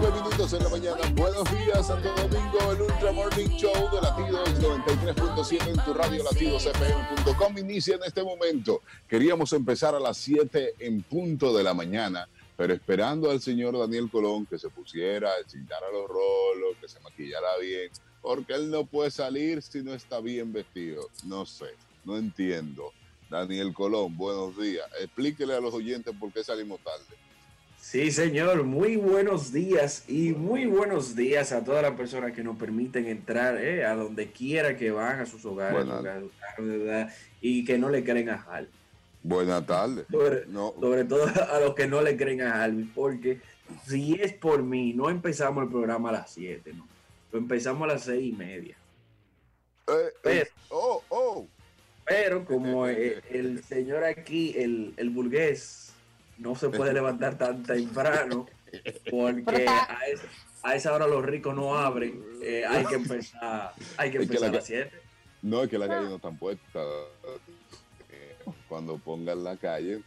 9 minutos en la mañana. Buenos días, Santo Domingo, el Ultra Morning Show de Latidos 93.7 en tu radio latidosfm.com. Inicia en este momento. Queríamos empezar a las 7 en punto de la mañana, pero esperando al señor Daniel Colón que se pusiera, a los rolos, que se maquillara bien, porque él no puede salir si no está bien vestido. No sé, no entiendo. Daniel Colón, buenos días. Explíquele a los oyentes por qué salimos tarde. Sí, señor, muy buenos días y muy buenos días a todas las personas que nos permiten entrar eh, a donde quiera que van, a sus hogares, y que no le creen a Hal. Buenas tardes. Sobre, sobre, todo a los que no le creen a Hal, porque si es por mí, no empezamos el programa a las 7, ¿no? Lo empezamos a las seis y media. Eh, eh, oh, oh. Pero como el, señor aquí, el, el burgués, no se puede levantar tan temprano porque a esa, hora los ricos no abren. Eh, hay que empezar, hay que empezar a las 7. No, es que la calle no está puesta. Eh, cuando pongan la calle,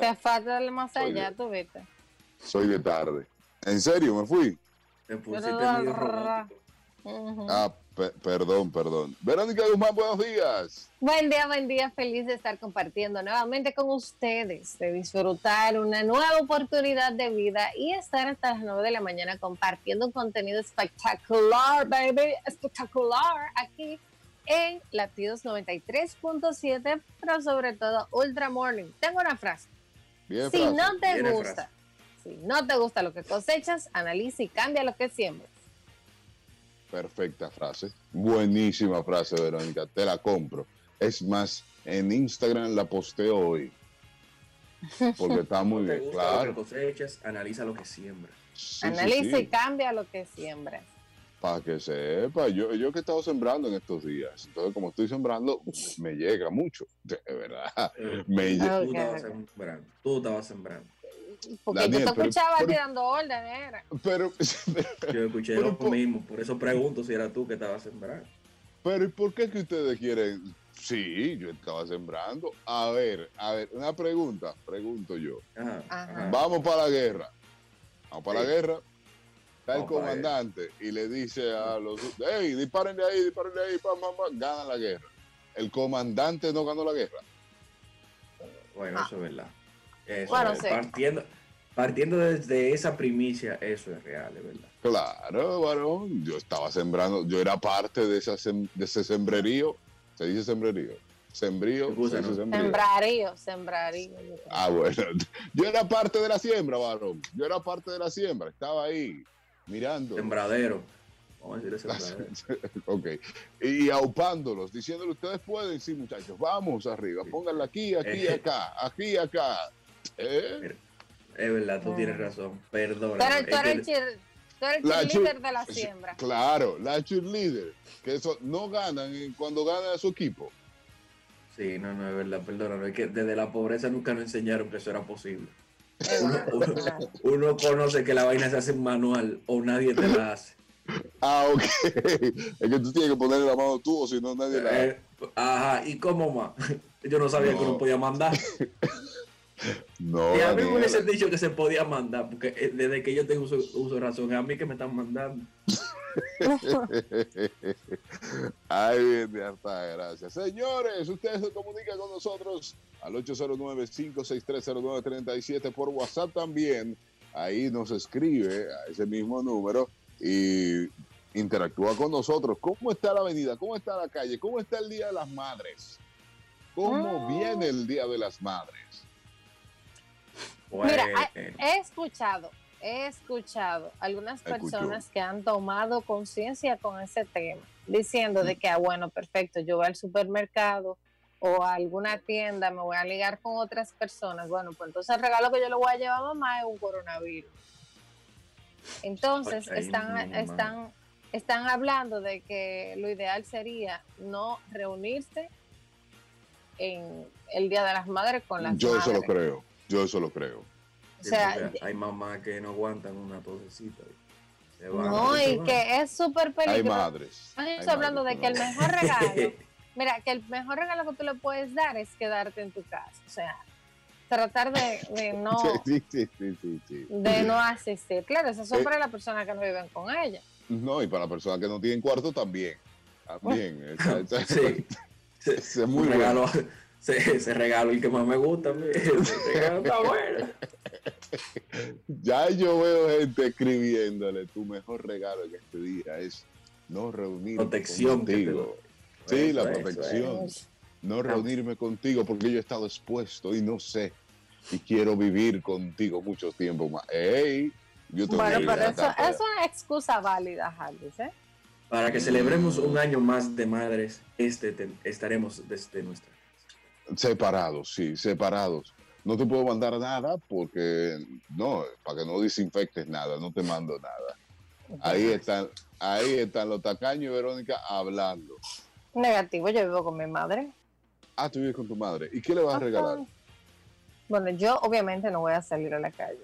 Te falta el más allá, tú vete. Soy de tarde. ¿En serio? ¿Me fui? Te pusiste medio robótico. Ah, perdón, perdón. Verónica Guzmán, buenos días. Buen día, buen día. Feliz de estar compartiendo nuevamente con ustedes, de disfrutar una nueva oportunidad de vida y estar hasta las 9 de la mañana compartiendo un contenido espectacular, baby, espectacular, aquí en Latidos 93.7, pero sobre todo Ultra Morning. Tengo una frase. si no te gusta, si no te gusta lo que cosechas, analiza y cambia lo que siembras. Perfecta frase. Buenísima frase, Verónica. Te la compro. Es más, en Instagram la posteo hoy. Porque está muy bien. Claro. Lo que cosechas, analiza lo que siembra. analiza y cambia lo que siembra. Para que sepa, yo, yo que he estado sembrando en estos días. Entonces, como estoy sembrando, me llega mucho. De verdad. Eh, me llega. Tú estabas sembrando. Tú estabas sembrando. Porque Daniel, yo te escuchaba pero, tirando órdenes, Pero, yo escuché lo mismo, por eso pregunto si era tú que estabas sembrando. Pero ¿y por qué que ustedes quieren? Sí, yo estaba sembrando. A ver, a ver, una pregunta, pregunto yo. Vamos para la guerra. Vamos para la guerra. Está el comandante y le dice a los, hey, disparen de ahí, disparen de ahí, pam, pam, pam, gana la guerra. El comandante no ganó la guerra. Bueno, eso es verdad bueno, partiendo, partiendo desde esa primicia, eso es real, es verdad. Claro, varón. Yo estaba sembrando, yo era parte de, esa de ese sembrerío. ¿Se dice sembrerío? Sembrío. Sembrarío, sembrarío. Ah, bueno. Yo era parte de la siembra, varón. Yo era parte de la siembra. Estaba ahí, mirando. Sembradero. Vamos a decir sembradero. ok. Y aupándolos, diciéndole, ustedes pueden, sí, muchachos, vamos arriba, pónganla aquí, aquí, acá, aquí, acá. ¿Eh? Es verdad, tú tienes razón. Perdón. Pero tú eres el cheerleader de la siembra. Claro, la cheerleader. Que eso no ganan cuando gana su equipo. Sí, no, no, es verdad, perdóname. Es que desde la pobreza nunca nos enseñaron que eso era posible. Uno, conoce que la vaina se hace en manual o nadie te la hace. Ah, ok. Es que tú tienes que ponerle la mano tú o si no nadie la hace. Eh, ajá, ¿y cómo más? Yo no sabía que uno podía mandar. No, y a mí me hubiesen dicho que se podía mandar, porque eh, desde que yo tengo uso, razón, a mí que me están mandando. Ay, bien, de harta gracias. Señores, ustedes se comunican con nosotros al 809-5630937 por WhatsApp también. Ahí nos escribe a ese mismo número y interactúa con nosotros. ¿Cómo está la avenida? ¿Cómo está la calle? ¿Cómo está el Día de las Madres? ¿Cómo ah. viene el Día de las Madres? Mira, he escuchado, he escuchado algunas personas que han tomado conciencia con ese tema, diciendo de que, ah, bueno, perfecto, yo voy al supermercado o a alguna tienda, me voy a ligar con otras personas. Bueno, pues entonces el regalo que yo le voy a llevar a mamá es un coronavirus. Entonces están, están, están hablando de que lo ideal sería no reunirse en el Día de las Madres con las Yo eso lo creo. Yo eso lo creo. O sea, hay mamás que no aguantan una tosecita. No, y que es súper peligroso. Hay madres. Estoy hablando de que el mejor regalo, mira, que el mejor regalo que tú le puedes dar es quedarte en tu casa. O sea, tratar de, no de no asistir. Claro, eso son eh, para las personas que no viven con ella. No, y para las personas que no tienen cuarto también. También. sí. Se, muy regalo, ese, regalo el que más me gusta. Ese regalo está bueno. Ya yo veo gente escribiéndole tu mejor regalo en este día es no reunirme protección contigo. Sí, la protección. No reunirme contigo porque yo he estado expuesto y no sé y quiero vivir contigo mucho tiempo más. Ey, yo bueno, pero eso es una excusa válida, Jarvis, ¿eh? Para que celebremos un año más de madres, este estaremos desde nuestra Separados, sí, separados. No te puedo mandar nada porque, no, para que no desinfectes nada, no te mando nada. Ahí están, ahí están los tacaños y Verónica hablando. Negativo, yo vivo con mi madre. Ah, tú vives con tu madre. ¿Y qué le vas a regalar? Bueno, yo obviamente no voy a salir a la calle.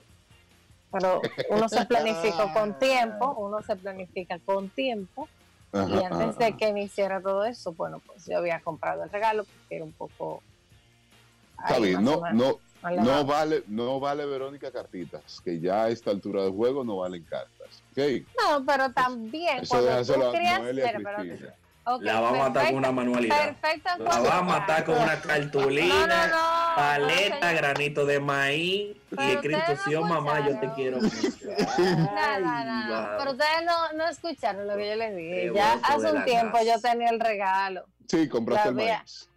Pero uno se planifica con tiempo, uno se planifica con tiempo. y antes de que me hiciera todo eso, bueno, pues yo había comprado el regalo porque era un poco. Está bien, no, no, no vale, no vale Verónica cartitas, que ya a esta altura del juego no valen cartas. ¿okay? No, pero también cuando tú creas, la va a matar con una manualidad. Perfecto. La va a matar con una cartulina, paleta, granito de maíz y escrito, sí, mamá, yo te quiero no. Pero ustedes no, no escucharon lo que yo les dije. ya hace un tiempo yo tenía el regalo. Sí, compraste el maíz.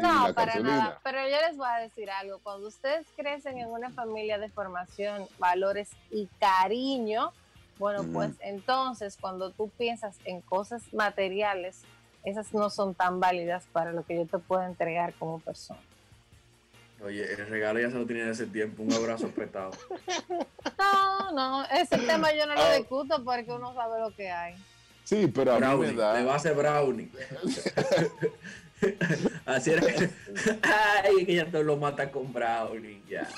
No, para nada. Pero yo les voy a decir algo. Cuando ustedes crecen en una familia de formación, valores y cariño, bueno, pues entonces cuando tú piensas en cosas materiales, esas no son tan válidas para lo que yo te puedo entregar como persona. Oye, el regalo ya se lo tenía ese tiempo, un abrazo apretado. No, no, ese tema yo no lo ah. discuto porque uno sabe lo que hay. Sí, pero a brownie, mí me da... Le va a hacer brownie. Así era. Ay, que ya te lo mata con brownie, ya.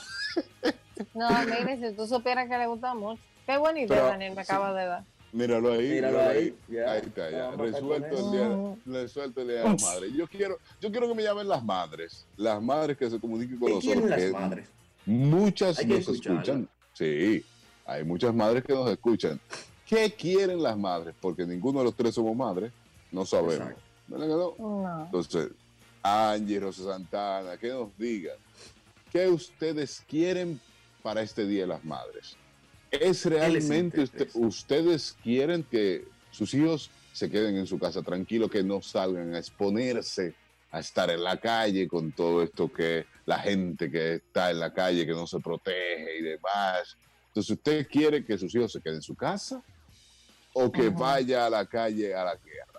No, mire, si tú supieras que le gusta mucho. Qué buena idea, Daniel, me acaba de dar. Míralo ahí. Míralo ahí. ahí está, ya. Resuelto el, día, resuelto el día de las madres. Yo quiero, yo quiero que me llamen las madres. Las madres que se comuniquen con nosotros. las madres? Muchas nos escuchan. Sí, hay muchas madres que nos escuchan. ¿Qué quieren las madres? Porque ninguno de los tres somos madres. No sabemos. ¿Verdad no? Entonces, Angie, Rosa Santana, que nos digan. ¿Qué ustedes quieren para este Día de las Madres? ¿Es realmente ustedes quieren que sus hijos se queden en su casa tranquilos, que no salgan a exponerse a estar en la calle con todo esto que la gente que está en la calle, que no se protege y demás? Entonces, ¿usted quiere que sus hijos se queden en su casa o que vaya a la calle a la guerra?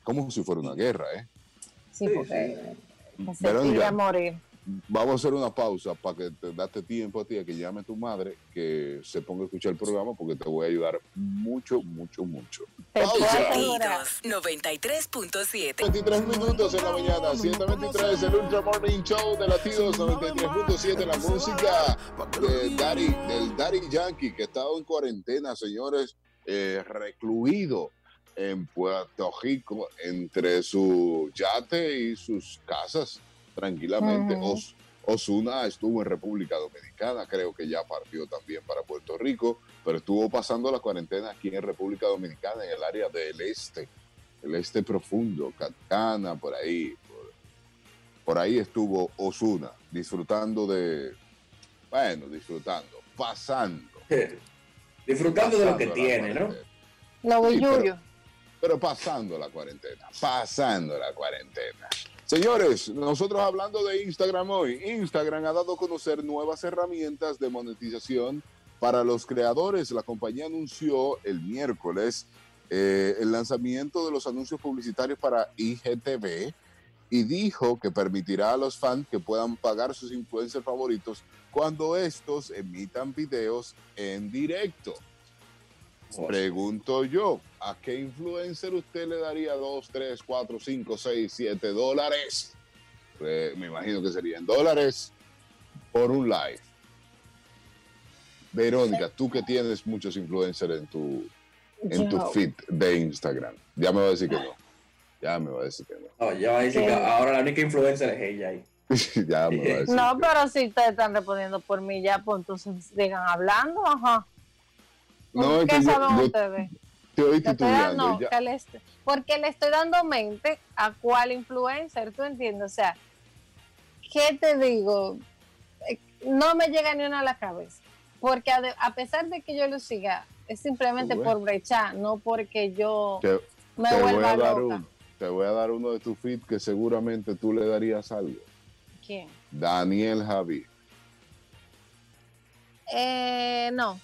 Es como si fuera una guerra, ¿eh? Sí, porque se a morir vamos a hacer una pausa para que te date tiempo a ti a que llame tu madre, que se ponga a escuchar el programa porque te voy a ayudar mucho, mucho, mucho. Pausa. 93.7. 23 minutos en la mañana, 723, el Ultra Morning Show de Latidos 93.7, la música de Daddy, del Daddy Yankee que ha estado en cuarentena, señores, eh, recluido en Puerto Rico entre su yate y sus casas tranquilamente. Osuna estuvo en República Dominicana, creo que ya partió también para Puerto Rico, pero estuvo pasando la cuarentena aquí en República Dominicana, en el área del este, el este profundo, Catana, por ahí. Por, ahí estuvo Osuna, disfrutando de, bueno, disfrutando, pasando. disfrutando de lo que tiene, ¿no? Lo pero pasando la cuarentena, pasando la cuarentena. Señores, nosotros hablando de Instagram hoy, Instagram ha dado a conocer nuevas herramientas de monetización para los creadores. La compañía anunció el miércoles eh, el lanzamiento de los anuncios publicitarios para IGTV y dijo que permitirá a los fans que puedan pagar sus influencers favoritos cuando estos emitan videos en directo. Pregunto yo, ¿a qué influencer usted le daría 2, 3, 4, 5, 6, 7 dólares? Pues, me imagino que serían dólares por un live. Verónica, tú que tienes muchos influencers en tu, en tu feed de Instagram, ya me va a decir que no. Ya me va a decir que no. ya va a decir que ahora la única influencer es ella ahí. no, pero si ustedes están respondiendo por mí ya, pues entonces sigan hablando, ajá. No, ¿Qué saben ustedes? Te porque le estoy dando mente a cuál influencer, ¿tú entiendes? O sea, ¿qué te digo? Eh, no me llega ni una a la cabeza. Porque a, pesar de que yo lo siga, es simplemente por brechar, no porque yo me vuelva loca. te voy a dar uno de tus feeds que seguramente tú le darías algo. ¿Quién? Daniel Javi. Eh, no.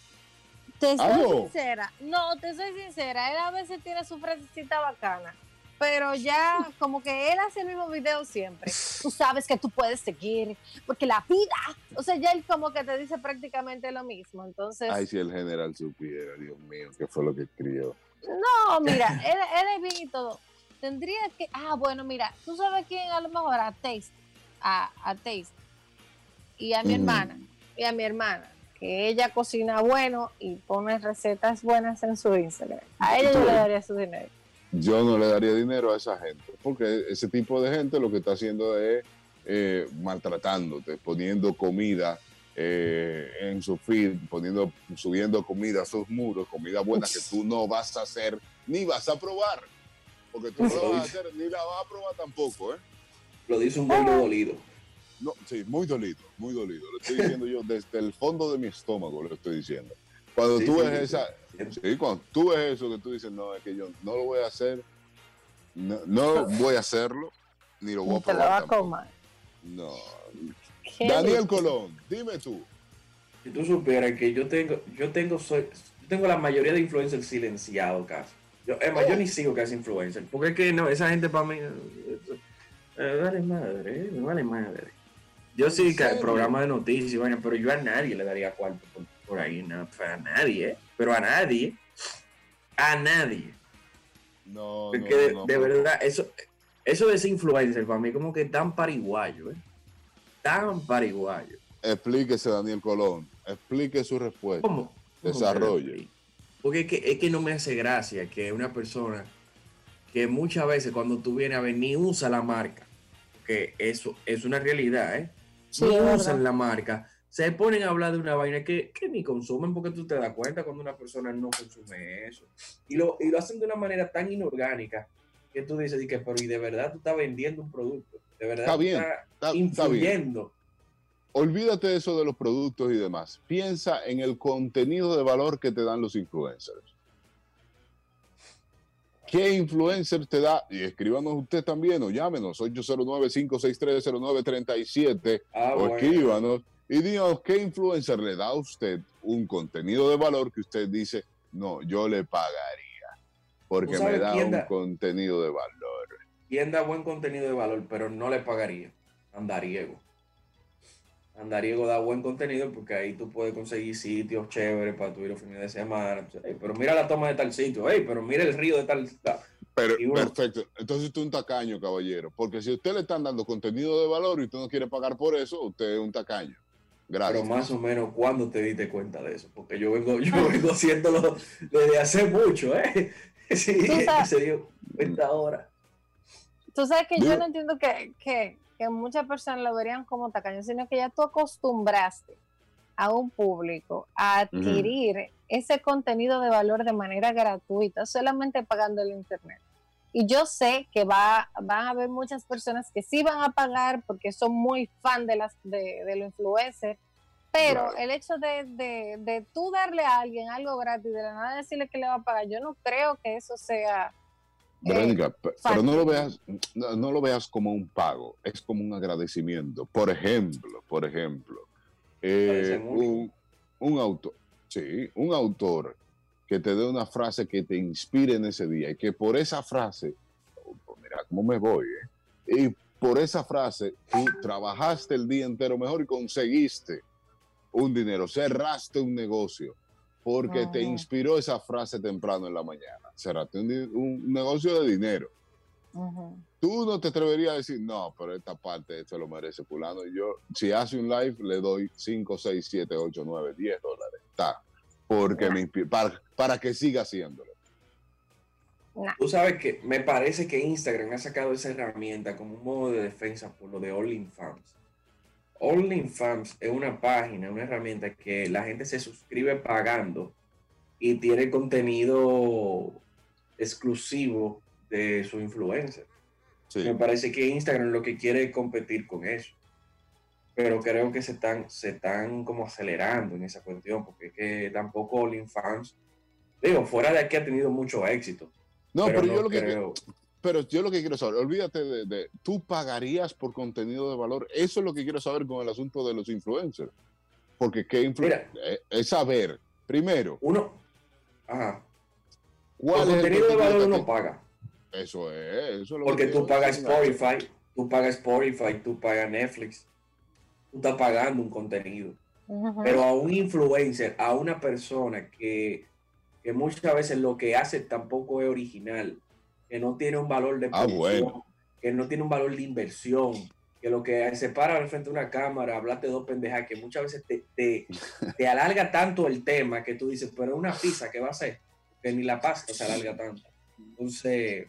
Te soy sincera. No, te soy sincera. Él a veces tiene su frasecita bacana pero ya como que él hace el mismo video siempre. Tú sabes que tú puedes seguir, porque la vida, o sea, ya él como que te dice prácticamente lo mismo, entonces... Ay, si el general supiera, Dios mío, qué fue lo que escribió. No, mira, él, él, es bien y todo. Tendría que, ah, bueno, mira, tú sabes quién a lo mejor a Taste, a, a Taste, y a mi hermana, y a mi hermana, que ella cocina bueno y pone recetas buenas en su Instagram. A ella yo le daría su dinero yo no le daría dinero a esa gente, porque ese tipo de gente lo que está haciendo es eh, maltratándote, poniendo comida eh, en su feed, poniendo, subiendo comida a sus muros, comida buena que tú no vas a hacer ni vas a probar, porque tú no la vas a hacer ni la vas a probar tampoco, ¿eh? Lo dice un buen dolido. No, sí, muy dolido, muy dolido. Lo estoy diciendo yo desde el fondo de mi estómago, lo estoy diciendo. Cuando tú ves esa, Sí, cuando tú ves eso que tú dices, no, es que yo no lo voy a hacer, no, voy a hacerlo, ni lo voy a probar. Te lo va a No. Daniel Colón, dime tú. Si tú supieras que yo tengo, yo tengo, soy, tengo la mayoría de influencers silenciados casi. Yo, es más, yo ni sigo casi influencer, porque es que no, esa gente para mí, eh, vale madre, eh, vale madre. Yo sí, que programa de noticias, bueno, pero yo a nadie le daría cuarto por, ahí, no, a nadie, ¿eh? pero a nadie, a nadie. No, Porque no, de, verdad, eso, eso de ese influencer para mí como que tan pariguayo, ¿eh? Tan pariguayo. Explíquese, Daniel Colón. Explique su respuesta. ¿Cómo? Desarrolle. Porque es que, es que no me hace gracia que una persona que muchas veces cuando tú vienes a ver ni usa la marca, que eso es una realidad, ¿eh? Ni usan la marca, se ponen a hablar de una vaina que, ni consumen porque tú te das cuenta cuando una persona no consume eso. Y lo, y lo hacen de una manera tan inorgánica que tú dices, y que, pero y de verdad tú estás vendiendo un producto, de verdad está bien, estás influyendo. Olvídate de eso de los productos y demás. Piensa en el contenido de valor que te dan los influencers. ¿Qué influencer te da? Y escríbanos usted también o llámenos 809-563-0937 ah, o escríbanos y díganos qué influencer le da a usted un contenido de valor que usted dice, no, yo le pagaría porque me da un contenido de valor. ¿Quién da buen contenido de valor, pero no le pagaría? Andariego. Andariego da buen contenido porque ahí tú puedes conseguir sitios chéveres para tu ir los fines de semana. pero mira la toma de tal sitio, pero mira el río de tal. Pero, perfecto. Entonces usted es un tacaño, caballero. Porque si usted le están dando contenido de valor y usted no quiere pagar por eso, usted es un tacaño. Pero más o menos, ¿cuándo te diste cuenta de eso? Porque yo vengo, yo vengo haciéndolo desde hace mucho, ¿eh? Sí, se dio cuenta ahora. Tú sabes que yo no entiendo que, que, que, muchas personas lo verían como tacaño, sino que ya tú acostumbraste a un público a adquirir ese contenido de valor de manera gratuita, solamente pagando el internet. Y yo sé que va, van a haber muchas personas que sí van a pagar porque son muy fan de, las, de, de los influencers, pero el hecho de, de, de, tú darle a alguien algo gratis, de la nada decirle que le va a pagar, yo no creo que eso sea... Eh, Verónica, pero no lo, veas, no, lo veas como un pago, es como un agradecimiento. Por ejemplo, por ejemplo, eh, un, un autor, sí, un autor que te dé una frase que te inspire en ese día y que por esa frase, oh, mira cómo me voy, ¿eh? y por esa frase tú trabajaste el día entero mejor y conseguiste un dinero, cerraste un negocio porque te inspiró esa frase temprano en la mañana. Cerraste un, negocio de dinero. Tú no te atreverías a decir, no, pero esta parte se lo merece fulano. Y yo, si hace un live, le doy 5, 6, 7, 8, 9, 10 dólares. Está porque me para, para que siga haciéndolo. Tú sabes que me parece que Instagram ha sacado esa herramienta como un modo de defensa por lo de OnlyFans. OnlyFans es una página, una herramienta que la gente se suscribe pagando y tiene contenido exclusivo de su influencer. Me parece que Instagram lo que quiere es competir con eso. Pero creo que se están, se están como acelerando en esa cuestión, porque es que tampoco OnlyFans, digo, fuera de aquí ha tenido mucho éxito. No, pero, yo lo que pero yo lo que quiero saber, olvídate de, tú pagarías por contenido de valor. Eso es lo que quiero saber con el asunto de los influencers. Porque qué influencia eh, es saber, primero. Uno. Ajá. ¿Cuál el contenido de valor uno paga? Eso es, eso es lo Porque tú pagas Spotify, tú pagas Spotify, tú pagas Netflix. Tú estás pagando un contenido. Pero a un influencer, a una persona que, que muchas veces lo que hace tampoco es original que no tiene un valor de ah, que no tiene un valor de inversión, que lo que se para al frente de una cámara, hablarte de dos pendejas, que muchas veces te, te, alarga tanto el tema que tú dices, pero una pizza, ¿qué va a ser? Que ni la pasta se alarga tanto. Entonces,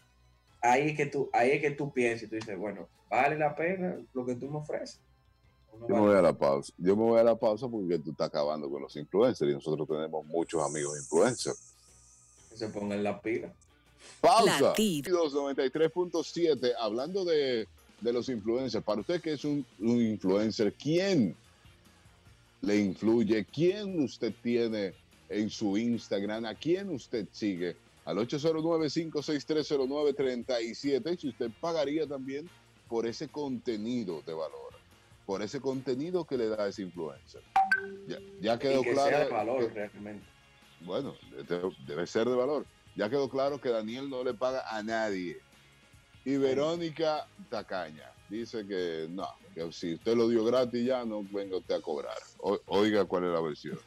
ahí es que tú, ahí es que tú piensas y tú dices, bueno, vale la pena lo que tú me ofreces. Yo me voy a la pausa. Yo me voy a la pausa porque tú estás acabando con los influencers y nosotros tenemos muchos amigos influencers. Que se pongan la pila. Pausa. 93.7. Hablando de, los influencers, para usted que es un, influencer, ¿quién le influye? ¿Quién usted tiene en su Instagram? ¿A quién usted sigue? Al 809-56309-37. Y si usted pagaría también por ese contenido de valor, por ese contenido que le da ese influencer. Ya, quedó claro. valor, realmente. Bueno, debe ser de valor. Ya quedó claro que Daniel no le paga a nadie. Y Verónica Tacaña dice que no, que si usted lo dio gratis ya no venga usted a cobrar. oiga cuál es la versión.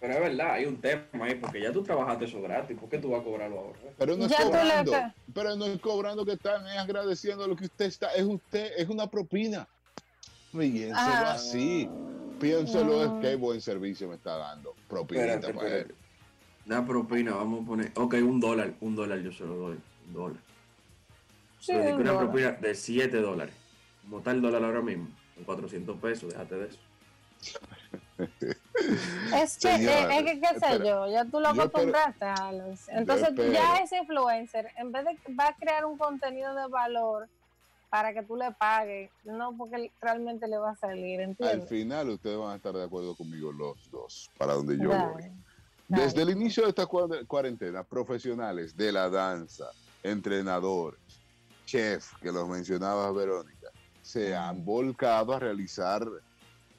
Pero es verdad, hay un tema ahí, porque ya tú trabajaste eso gratis, ¿por qué tú vas a cobrarlo ahora? Pero no es cobrando, pero no es cobrando que están, es agradeciendo lo que usted está, es usted, es una propina. Piénselo ah. así, piénselo, es que buen servicio me está dando, propina para él. La propina, vamos a poner. Ok, un dólar, un dólar yo se lo doy. Un dólar. Sí, una propina de 7 dólares. Como está el dólar ahora mismo? Con 400 pesos, déjate de eso. Es que, eh, es que, qué sé yo, ya tú lo acostumbraste a los. Entonces, ya ese influencer, en vez de va a crear un contenido de valor para que tú le pagues, no porque realmente le va a salir, ¿entiendes? Al final, ustedes van a estar de acuerdo conmigo los dos, para donde yo voy. Desde el inicio de esta cuarentena, profesionales de la danza, entrenadores, chef, que los mencionaba Verónica, se han volcado a realizar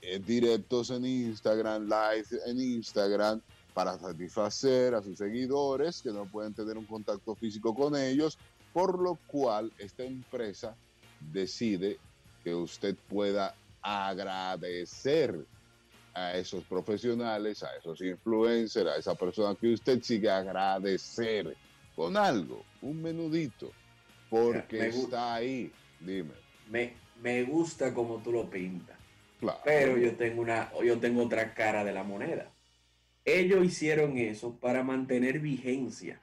eh, directos en Instagram, live en Instagram, para satisfacer a sus seguidores que no pueden tener un contacto físico con ellos, por lo cual esta empresa decide que usted pueda agradecer a esos profesionales, a esos influencers, a esa persona que usted sigue agradecer con algo, un menudito, porque está ahí. Dime. Me, me gusta como tú lo pintas. Pero yo tengo una, yo tengo otra cara de la moneda. Ellos hicieron eso para mantener vigencia.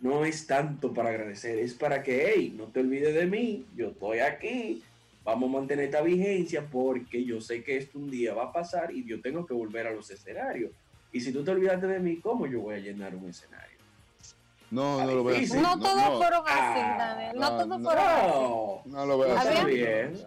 No es tanto para agradecer, es para que, hey, no te olvides de mí, yo estoy aquí, vamos a mantener esta vigencia porque yo sé que esto un día va a pasar y yo tengo que volver a los escenarios. Y si tú te olvidaste de mí, ¿cómo yo voy a llenar un escenario? No, no lo veo así. No, todos fueron así, ah, Daniel. No, todos fueron así. No lo veo así. Bien.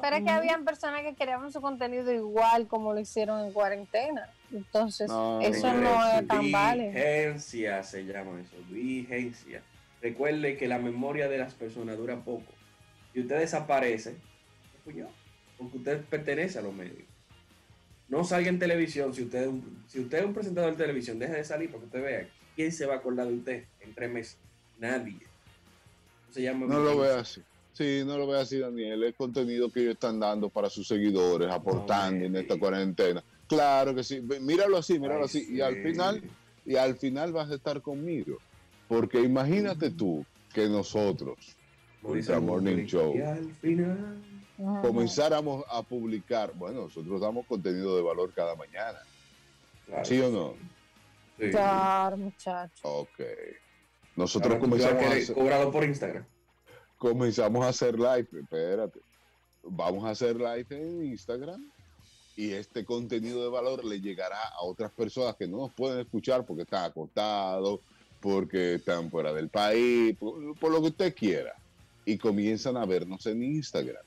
Pero es que habían personas que creaban su contenido igual como lo hicieron en cuarentena. Entonces, eso no es tan válido. Vigencia se llama eso, vigencia. Recuerde que la memoria de las personas dura poco. Si usted desaparece, porque usted pertenece a los medios. No salga en televisión, si usted, si usted es un presentador de televisión, deje de salir para que usted vea quién se va a acordar de usted en tres meses. Nadie. no lo ve así. Sí, no lo ve así, Daniel. El contenido que ellos están dando para sus seguidores, aportando en esta cuarentena. Claro que sí. Míralo así, míralo así. Y al final, y al final vas a estar conmigo. Porque imagínate tú que nosotros, Morning Show, al final comenzáramos a publicar, bueno, nosotros damos contenido de valor cada mañana. ¿Sí o no? Claro, muchachos. Ok. Nosotros comenzamos a hacer, cobrado por Instagram. Comenzamos a hacer live, espérate. Vamos a hacer live en Instagram y este contenido de valor le llegará a otras personas que no nos pueden escuchar porque están acostados, porque están fuera del país, por, lo que usted quiera. Y comienzan a vernos en Instagram.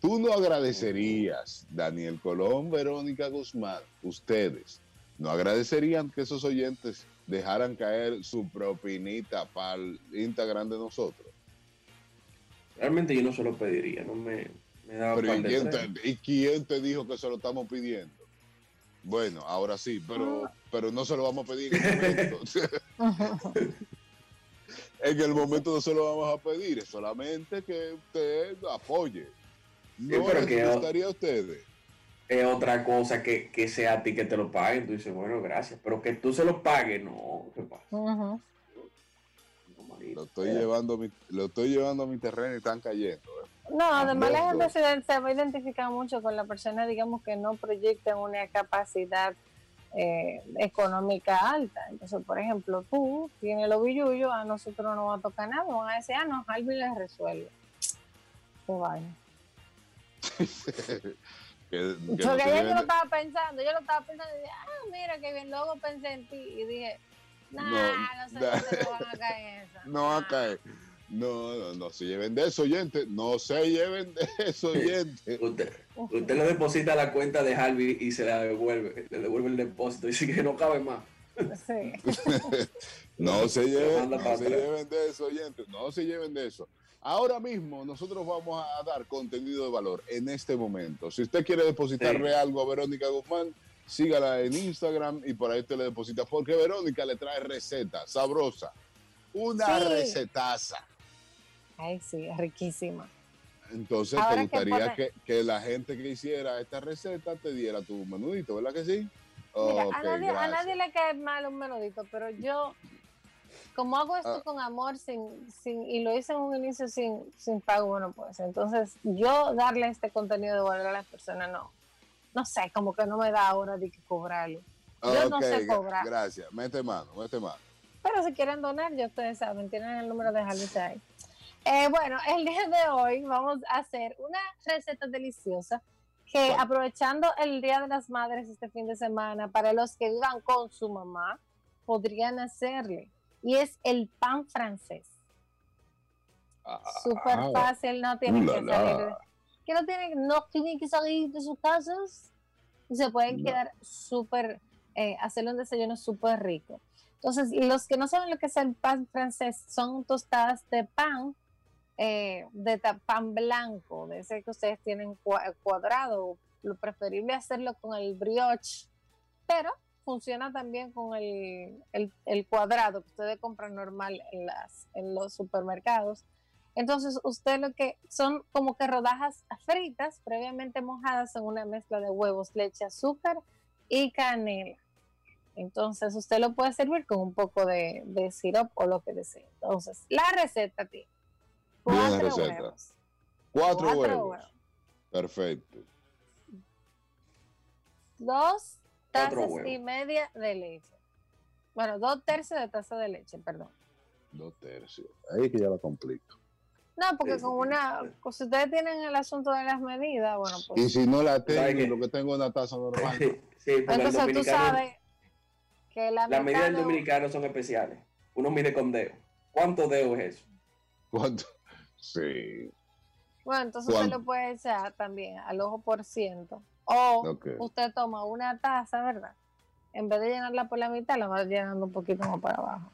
Tú no agradecerías, Daniel Colón, Verónica Guzmán, ustedes, no agradecerían que esos oyentes dejaran caer su propinita para el Instagram de nosotros. Realmente yo no se lo pediría, no me, me da pero ¿y quién, te, ¿y quién te dijo que se lo estamos pidiendo? Bueno, ahora sí, pero, ah. pero no se lo vamos a pedir en el momento. en el momento no se lo vamos a pedir, es solamente que usted apoye. No pero que gustaría a ustedes. Es otra cosa que, que, sea a ti que te lo paguen. Tú dices, bueno, gracias. Pero que tú se lo pagues, no. ¿Qué pasa? lo estoy llevando a mi, lo estoy llevando a mi terreno y están cayendo. ¿eh? No, además la gente se, va a identificar mucho con la persona, digamos, que no proyecta una capacidad eh, económica alta. Entonces, por ejemplo, tú tienes los billullos, a nosotros no va a tocar nada, van a decir, ah, no, Alvin les resuelve. Qué vaina. que, Porque yo lo estaba pensando, yo lo estaba pensando y dije, ah, mira qué bien, luego pensé en ti y dije, nah, no, sé no van a caer esa. No va a caer. No, no, no se lleven de eso, oyente. No se lleven de eso, oyente. usted, usted le deposita la cuenta de Harvey y se la devuelve. Le devuelve el depósito. y Dice que no cabe más. Sí. no se lleven, no se lleven de eso, oyente. No se lleven de eso. Ahora mismo nosotros vamos a dar contenido de valor en este momento. Si usted quiere depositarle algo a Verónica Guzmán, sígala en Instagram y por ahí te le deposita. Porque Verónica le trae receta sabrosa. Una recetaza Ay, sí, es riquísima. Entonces, ¿te gustaría que, la gente que hiciera esta receta te diera tu menudito, verdad que sí? Mira, a, nadie, le cae mal un menudito, pero yo, como hago esto ah. con amor sin, sin, y lo hice en un inicio sin, sin pago, bueno, pues entonces yo darle este contenido de valor a las personas, no. No sé, como que no me da hora de que cobrarlo. Yo no sé cobrar. Gracias, mete mano, mete mano. Pero si quieren donar, ya ustedes saben, tienen el número de Jalita ahí. Eh, bueno, el día de hoy vamos a hacer una receta deliciosa que aprovechando el Día de las Madres este fin de semana, para los que vivan con su mamá, podrían hacerle. Y es el pan francés. Ah, Súper fácil, no tienen que salir. Que no tienen, no tienen que salir de sus casas y se pueden quedar súper, eh, hacerle un desayuno súper rico. Entonces, los que no saben lo que es el pan francés, son tostadas de pan eh, de pan blanco, de ese que ustedes tienen cuadrado. Lo preferible hacerlo con el brioche, pero funciona también con el, el, cuadrado que ustedes compran normal en, las, en los supermercados. Entonces, usted lo que son como que rodajas fritas previamente mojadas en una mezcla de huevos, leche, azúcar y canela. Entonces, usted lo puede servir con un poco de, de sirope o lo que desee. Entonces, la receta tiene Cuatro huevos. Cuatro, huevos. Perfecto. Dos tazas y media de leche. Bueno, dos tercios de taza de leche, perdón. Dos tercios. Ahí que ya lo complico. No, porque con una, pues, si ustedes tienen el asunto de las medidas, bueno, pues. Y si no la tengo, lo que tengo es una taza normal. sí, Entonces tú sabes que la las medidas del dominicano son especiales. Uno mide con dedo. ¿Cuánto dedo es eso? ¿Cuánto? Sí. Bueno, entonces usted lo puede echar también al ojo por ciento. O usted toma una taza, ¿verdad? En vez de llenarla por la mitad, la va llenando un poquito más para abajo.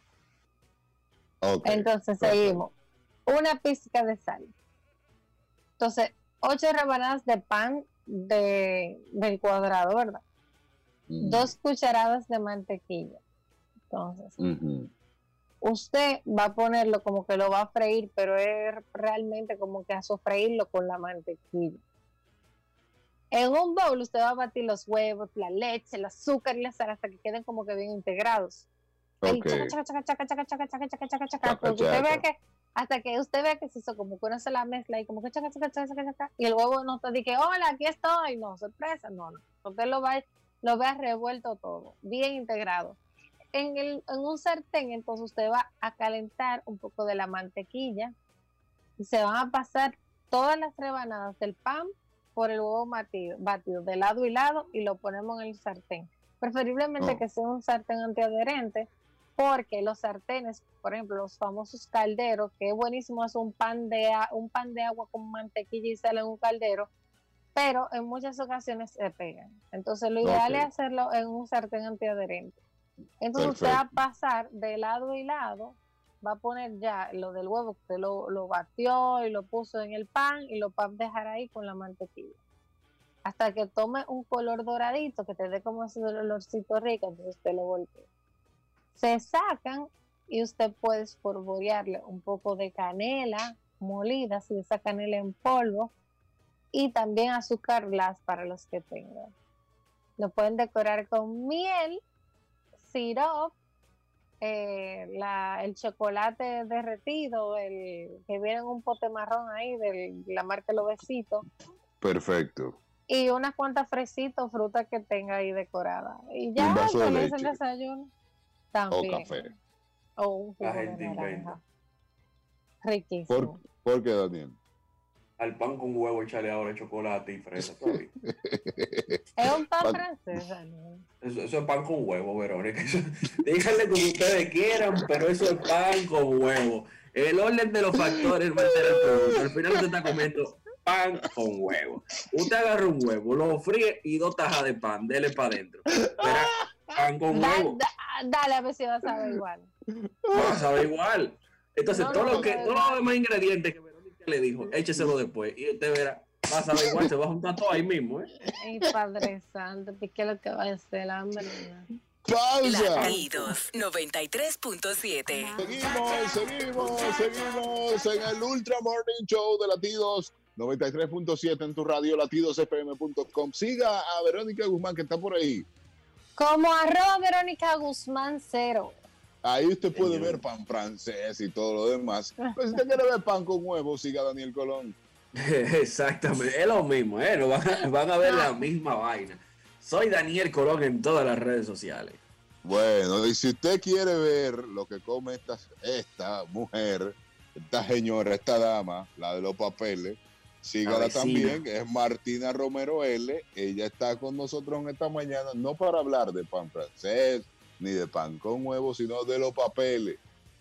Entonces seguimos. Una pizca de sal. Entonces, ocho rebanadas de pan de, del cuadrado, ¿verdad? Dos cucharadas de mantequilla. Entonces, usted va a ponerlo como que lo va a freír, pero es realmente como que a sofreírlo con la mantequilla. En un bowl usted va a batir los huevos, la leche, el azúcar y la sal hasta que queden como que bien integrados. usted ve que hasta que usted vea que se hizo como que uno se la mezcla y como que chaca, chaca, chaca, chaca, y el huevo no te dice, hola, aquí estoy, no, sorpresa, no, no. Usted lo va, lo vea revuelto todo, bien integrado en, el, en un sartén, entonces usted va a calentar un poco de la mantequilla y se van a pasar todas las rebanadas del pan por el huevo batido, batido de lado y lado y lo ponemos en el sartén. Preferiblemente Oh. que sea un sartén antiadherente porque los sartenes, por ejemplo, los famosos calderos, que es buenísimo hacer un pan de, un pan de agua con mantequilla y sal en un caldero, pero en muchas ocasiones se pegan. Entonces lo ideal es hacerlo en un sartén antiadherente. Entonces usted va a pasar de lado y lado, va a poner ya lo del huevo, que usted lo, lo batió y lo puso en el pan y lo va a dejar ahí con la mantequilla. Hasta que tome un color doradito, que te dé como ese olorcito rico, entonces usted lo voltea. Se sacan y usted puede espolvorearle un poco de canela molida, si esa canela en polvo, y también azúcar glass para los que tengan. Lo pueden decorar con miel, sirop, eh, la- el chocolate derretido, el que viene en un pote marrón ahí de la marca Los Besitos, Perfecto. y unas cuantas fresitas o frutas que tenga ahí decorada. Y un ya, vaso de con ese leche. desayuno. También. café. O un jugo La de gente naranja. inventa. Riquísimo. ¿Por, ¿Por qué, Daniel? Al pan con huevo echarle ahora chocolate y fresa. todavía. Es un pan Pan- francés, Daniel. Eso, eso es pan con huevo, Verónica. Eso- díganle como ustedes quieran, pero eso es pan con huevo. El orden de los factores va a ser el producto. Al final usted está comiendo pan con huevo. Usted agarra un huevo, lo fríe y dos tajas de pan, dele para adentro. Pan con Da- huevo. da- dale a ver si va a saber igual. Va a saber igual. Entonces, No, todo no, lo que, no, todos no. los demás ingredientes que le dijo, écheselo después. Y usted verá, va a saber igual, se va a juntar todo ahí mismo, ¿eh? Ay, Padre Santo, ¿qué es lo que va a hacer el hambre? ¡Pausa! Latidos 93.7. Seguimos, seguimos, seguimos en el Ultra Morning Show de Latidos 93.7 en tu radio, latidosfm.com. Siga a Verónica Guzmán que está por ahí. Como arroba Verónica Guzmán cero. Ahí usted puede ver pan francés y todo lo demás. Pero si usted quiere ver pan con huevo, siga Daniel Colón. Exactamente, es lo mismo, ¿eh? Van, a, van a ver la misma vaina. Soy Daniel Colón en todas las redes sociales. Bueno, y si usted quiere ver lo que come esta, esta mujer, esta señora, esta dama, la de los papeles, sígala también, que es Martina Romero L. Ella está con nosotros en esta mañana, no para hablar de pan francés, ni de pan con huevo, sino de los papeles.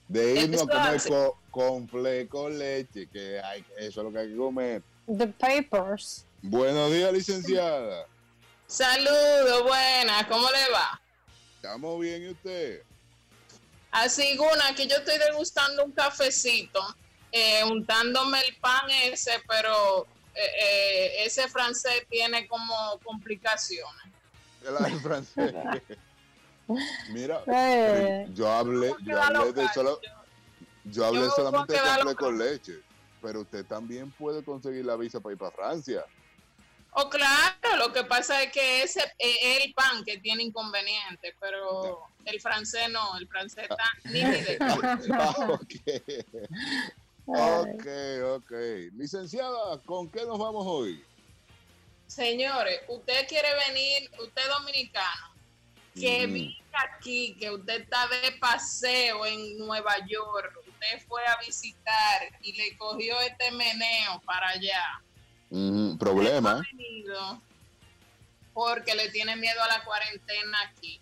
De irnos a comer co- con fle con leche, que hay, eso es lo que hay que comer. The Papers. Buenos días, licenciada. Saludos, buenas, ¿cómo le va? ¿Estamos bien y usted? Así, Guna, que yo estoy degustando un cafecito, eh, untándome el pan ese, pero eh, eh, ese francés tiene como complicaciones. El francés. Mira, Eh. yo hablé, ¿Cómo yo hablé de solo, yo hablé yo solamente de café con leche, pero usted también puede conseguir la visa para ir para Francia. Oh, claro, lo que pasa es que ese es el pan que tiene inconveniente, pero el francés no, el francés está nítido. Ah, ok, ok, ok. Licenciada, ¿con qué nos vamos hoy? Señores, usted quiere venir, usted es dominicano, que venga aquí, que usted está de paseo en Nueva York, usted fue a visitar y le cogió este meneo para allá. Ujú, Problema, porque le tiene miedo a la cuarentena aquí.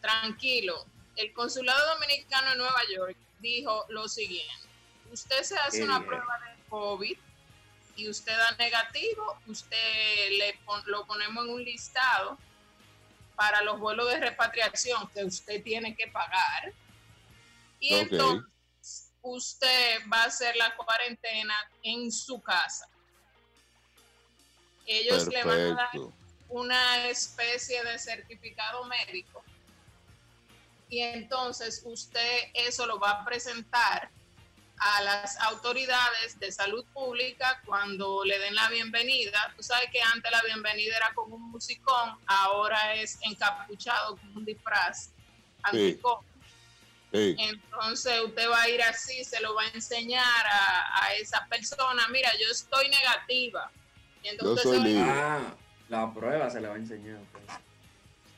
Tranquilo, el consulado dominicano en Nueva York dijo lo siguiente: usted se hace Qué una bien. prueba de COVID y usted da negativo, usted le pon- lo ponemos en un listado para los vuelos de repatriación que usted tiene que pagar. Y entonces usted va a hacer la cuarentena en su casa. Ellos le van a dar una especie de certificado médico y entonces usted eso lo va a presentar a las autoridades de salud pública cuando le den la bienvenida. Tú sabes que antes la bienvenida era con un musicón, ahora es encapuchado con un disfraz anticovid. Sí, Entonces usted va a ir así, se lo va a enseñar a, a esa persona, mira, yo estoy negativa. Y entonces Yo soy se va- libre. Ah, la prueba se le va a enseñar.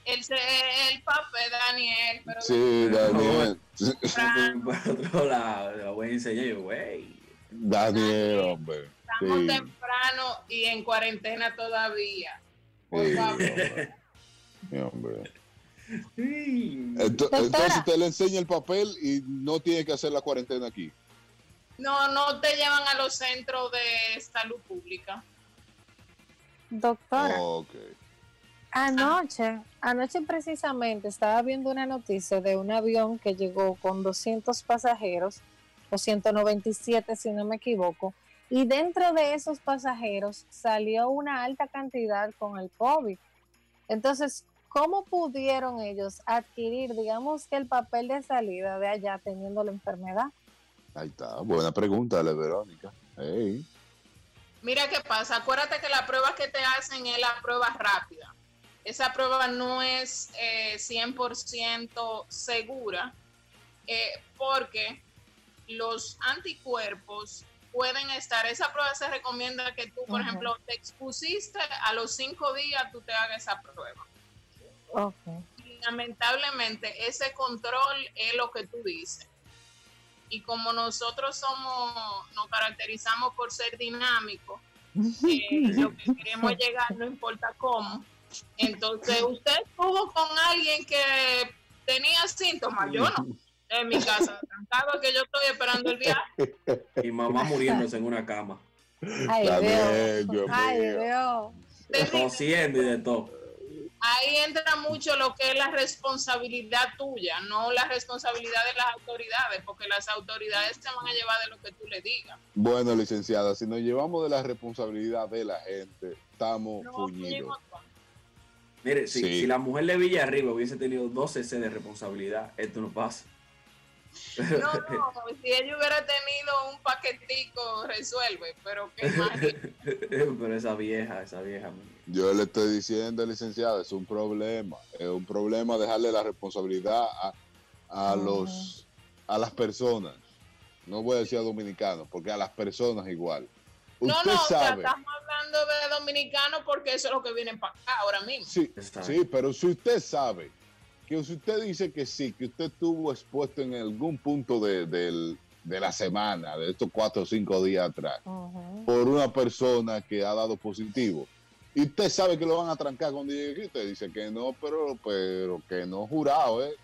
El, el papel, Daniel. Pero Sí, Daniel. Por otro lado, lo voy a enseñar yo, güey. Daniel, hombre. estamos Sí. temprano y en cuarentena todavía. Por Sí, favor. hombre. Sí, hombre. Sí. Ento- Doctora. Entonces usted le enseña el papel y no tiene que hacer la cuarentena aquí. No, no te llevan a los centros de salud pública. Doctora, Ok. Anoche, anoche precisamente estaba viendo una noticia de un avión que llegó con 200 pasajeros, o 197 si no me equivoco, y dentro de esos pasajeros salió una alta cantidad con el COVID. Entonces, ¿cómo pudieron ellos adquirir, digamos que el papel de salida de allá teniendo la enfermedad? Ahí está. Buena pregunta, Ale Verónica. Mira qué pasa. Acuérdate que la prueba que te hacen es la prueba rápida. Esa prueba no es eh, 100% segura eh, porque los anticuerpos pueden estar. Esa prueba se recomienda que tú, por ejemplo, te expusiste a los cinco días, tú te hagas esa prueba. Ok. Y lamentablemente ese control es lo que tú dices. Y como nosotros somos, nos caracterizamos por ser dinámicos, eh, lo que queremos llegar no importa cómo. Entonces, usted estuvo con alguien que tenía síntomas, yo no. En mi casa, trancado que yo estoy esperando el viaje. Y mamá muriéndose en una cama. Ay, Dios. Ay, mío. Dios. Tosiendo y de todo. Ahí entra mucho lo que es la responsabilidad tuya, no la responsabilidad de las autoridades, porque las autoridades te van a llevar de lo que tú le digas. Bueno, licenciada, si nos llevamos de la responsabilidad de la gente, estamos No. Mire, si, Sí. si la mujer de Villarriba hubiese tenido 12 C de responsabilidad, esto no pasa. No, no, si ella hubiera tenido un paquetico, resuelve, pero qué más. Pero esa vieja, esa vieja. Yo le estoy diciendo, licenciada, es un problema. Es un problema dejarle la responsabilidad a, a los a las personas. No voy a decir a dominicanos, porque a las personas igual. No, Usted no, o sea, sabe. estamos hablando de dominicanos porque eso es lo que vienen para acá ahora mismo. Sí, sí, pero si usted sabe que si usted dice que sí, que usted estuvo expuesto en algún punto de, del- de la semana, de estos cuatro o cinco días atrás, por una persona que ha dado positivo, y usted sabe que lo van a trancar cuando llegue aquí, usted dice que no, pero, pero que no jurado, ¿eh?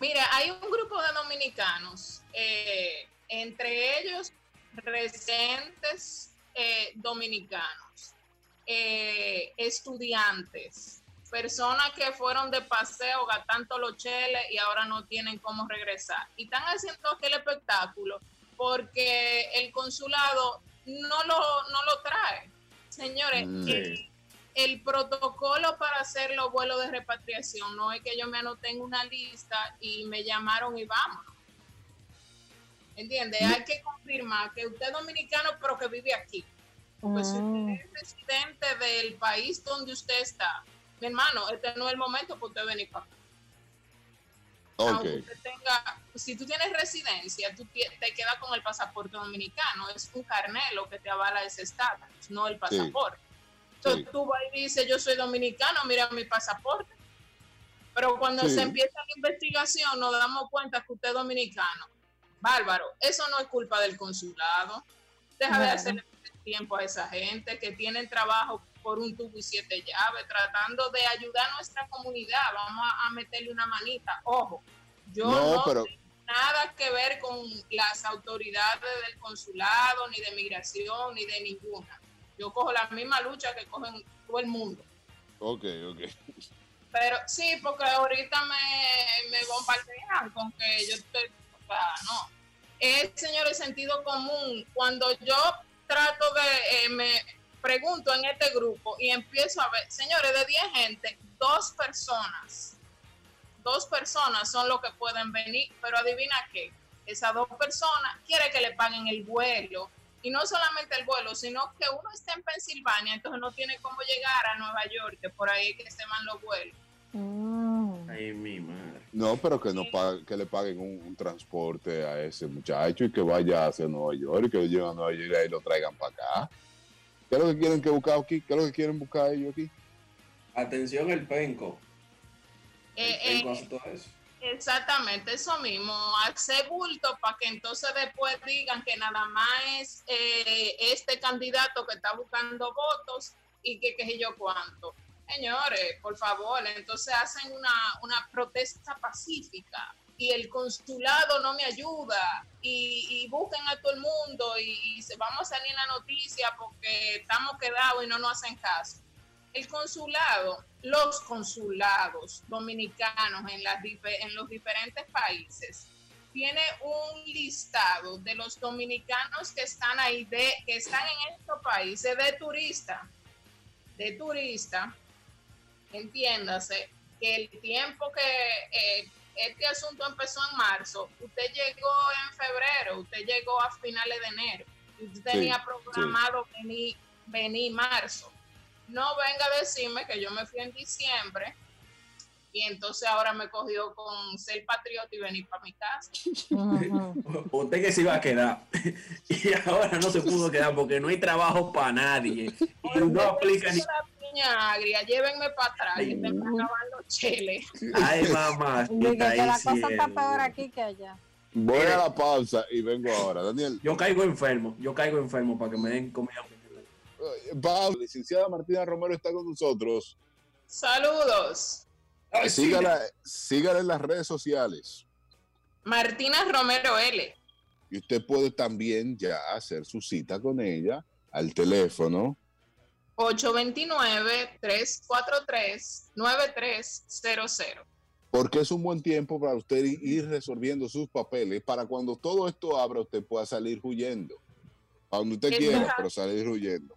Mira, hay un grupo de dominicanos, eh, entre ellos residentes eh, dominicanos, eh, estudiantes, personas que fueron de paseo gastando los cheles y ahora no tienen cómo regresar. Y están haciendo aquel espectáculo porque el consulado no lo, no lo trae. Señores, Mm. el, el protocolo para hacer los vuelos de repatriación no es que yo me anoté en una lista y me llamaron y vamos. ¿Entiende? Hay que confirmar que usted es dominicano pero que vive aquí. Pues si Mm. usted es residente del país donde usted está, mi hermano, este no es el momento para usted venir para acá. Ok, Aunque usted tenga, si tú tienes residencia, tú te quedas con el pasaporte dominicano. Es un carnet lo que te avala ese estatus, no el pasaporte. Entonces Sí. tú vas y dices, yo soy dominicano, mira mi pasaporte. Pero cuando Sí. se empieza la investigación, nos damos cuenta que usted es dominicano. Bárbaro, eso no es culpa del consulado. Deja de hacerle tiempo a esa gente que tienen trabajo por un tubo y siete llaves, tratando de ayudar a nuestra comunidad. Vamos a, a meterle una manita. Ojo, yo No, no, pero- tengo nada que ver con las autoridades del consulado, ni de migración, ni de ninguna. Yo cojo la misma lucha que cogen todo el mundo. ok, ok. Pero sí, porque ahorita me, me bombardean con que yo estoy, sea, no. Es, señores, sentido común. Cuando yo trato de, eh, me pregunto en este grupo y empiezo a ver, señores, de 10 gente, dos personas, dos personas son los que pueden venir, pero adivina qué, esas dos personas quiere que le paguen el vuelo. Y no solamente el vuelo, sino que uno está en Pensilvania, entonces no tiene cómo llegar a Nueva York, que por ahí es que se van los vuelos. Mm. Ay, mi madre. No, pero que, no pa- que le paguen un, un transporte a ese muchacho y que vaya hacia Nueva York y que lo lleven a Nueva York y ahí lo traigan para acá. ¿Qué es lo que quieren que buscar aquí? ¿Qué es lo que quieren buscar ellos aquí? Atención el penco. Eh, El eh, costo de eso. Exactamente, eso mismo, hacer bulto para que entonces después digan que nada más es eh, este candidato que está buscando votos y que qué sé yo cuánto. Señores, por favor, entonces hacen una, una protesta pacífica y el consulado no me ayuda y, y busquen a todo el mundo y, se vamos a salir en la noticia porque estamos quedados y no nos hacen caso. El consulado, los consulados dominicanos en los diferentes países, tiene un listado de los dominicanos que están ahí, de, que están en estos países de turista, de turista, entiéndase que el tiempo que eh, este asunto empezó en marzo, usted llegó en febrero, usted llegó a finales de enero, y usted tenía programado venir, venir marzo. No venga a decirme que yo me fui en diciembre y entonces ahora me cogió con ser patriota y venir para mi casa. Usted que se iba a quedar y ahora no se pudo quedar porque no hay trabajo para nadie y no aplica ni. la piña agria, llévenme para atrás, Ay, que te me acaban los cheles. Ay, mamá, que la cosa está peor aquí que allá. Voy a la pausa y vengo ahora. Daniel, Yo caigo enfermo, yo caigo enfermo para que me den comida. eh, pausa. Licenciada Martina Romero está con nosotros. Saludos. Sígala, sígala en las redes sociales. Martina Romero L. Y usted puede también ya hacer su cita con ella al teléfono 829-343-9300. porque es un buen tiempo para usted ir resolviendo sus papeles para cuando todo esto abra usted pueda salir huyendo. Para donde usted Eso quiera, pero salir huyendo.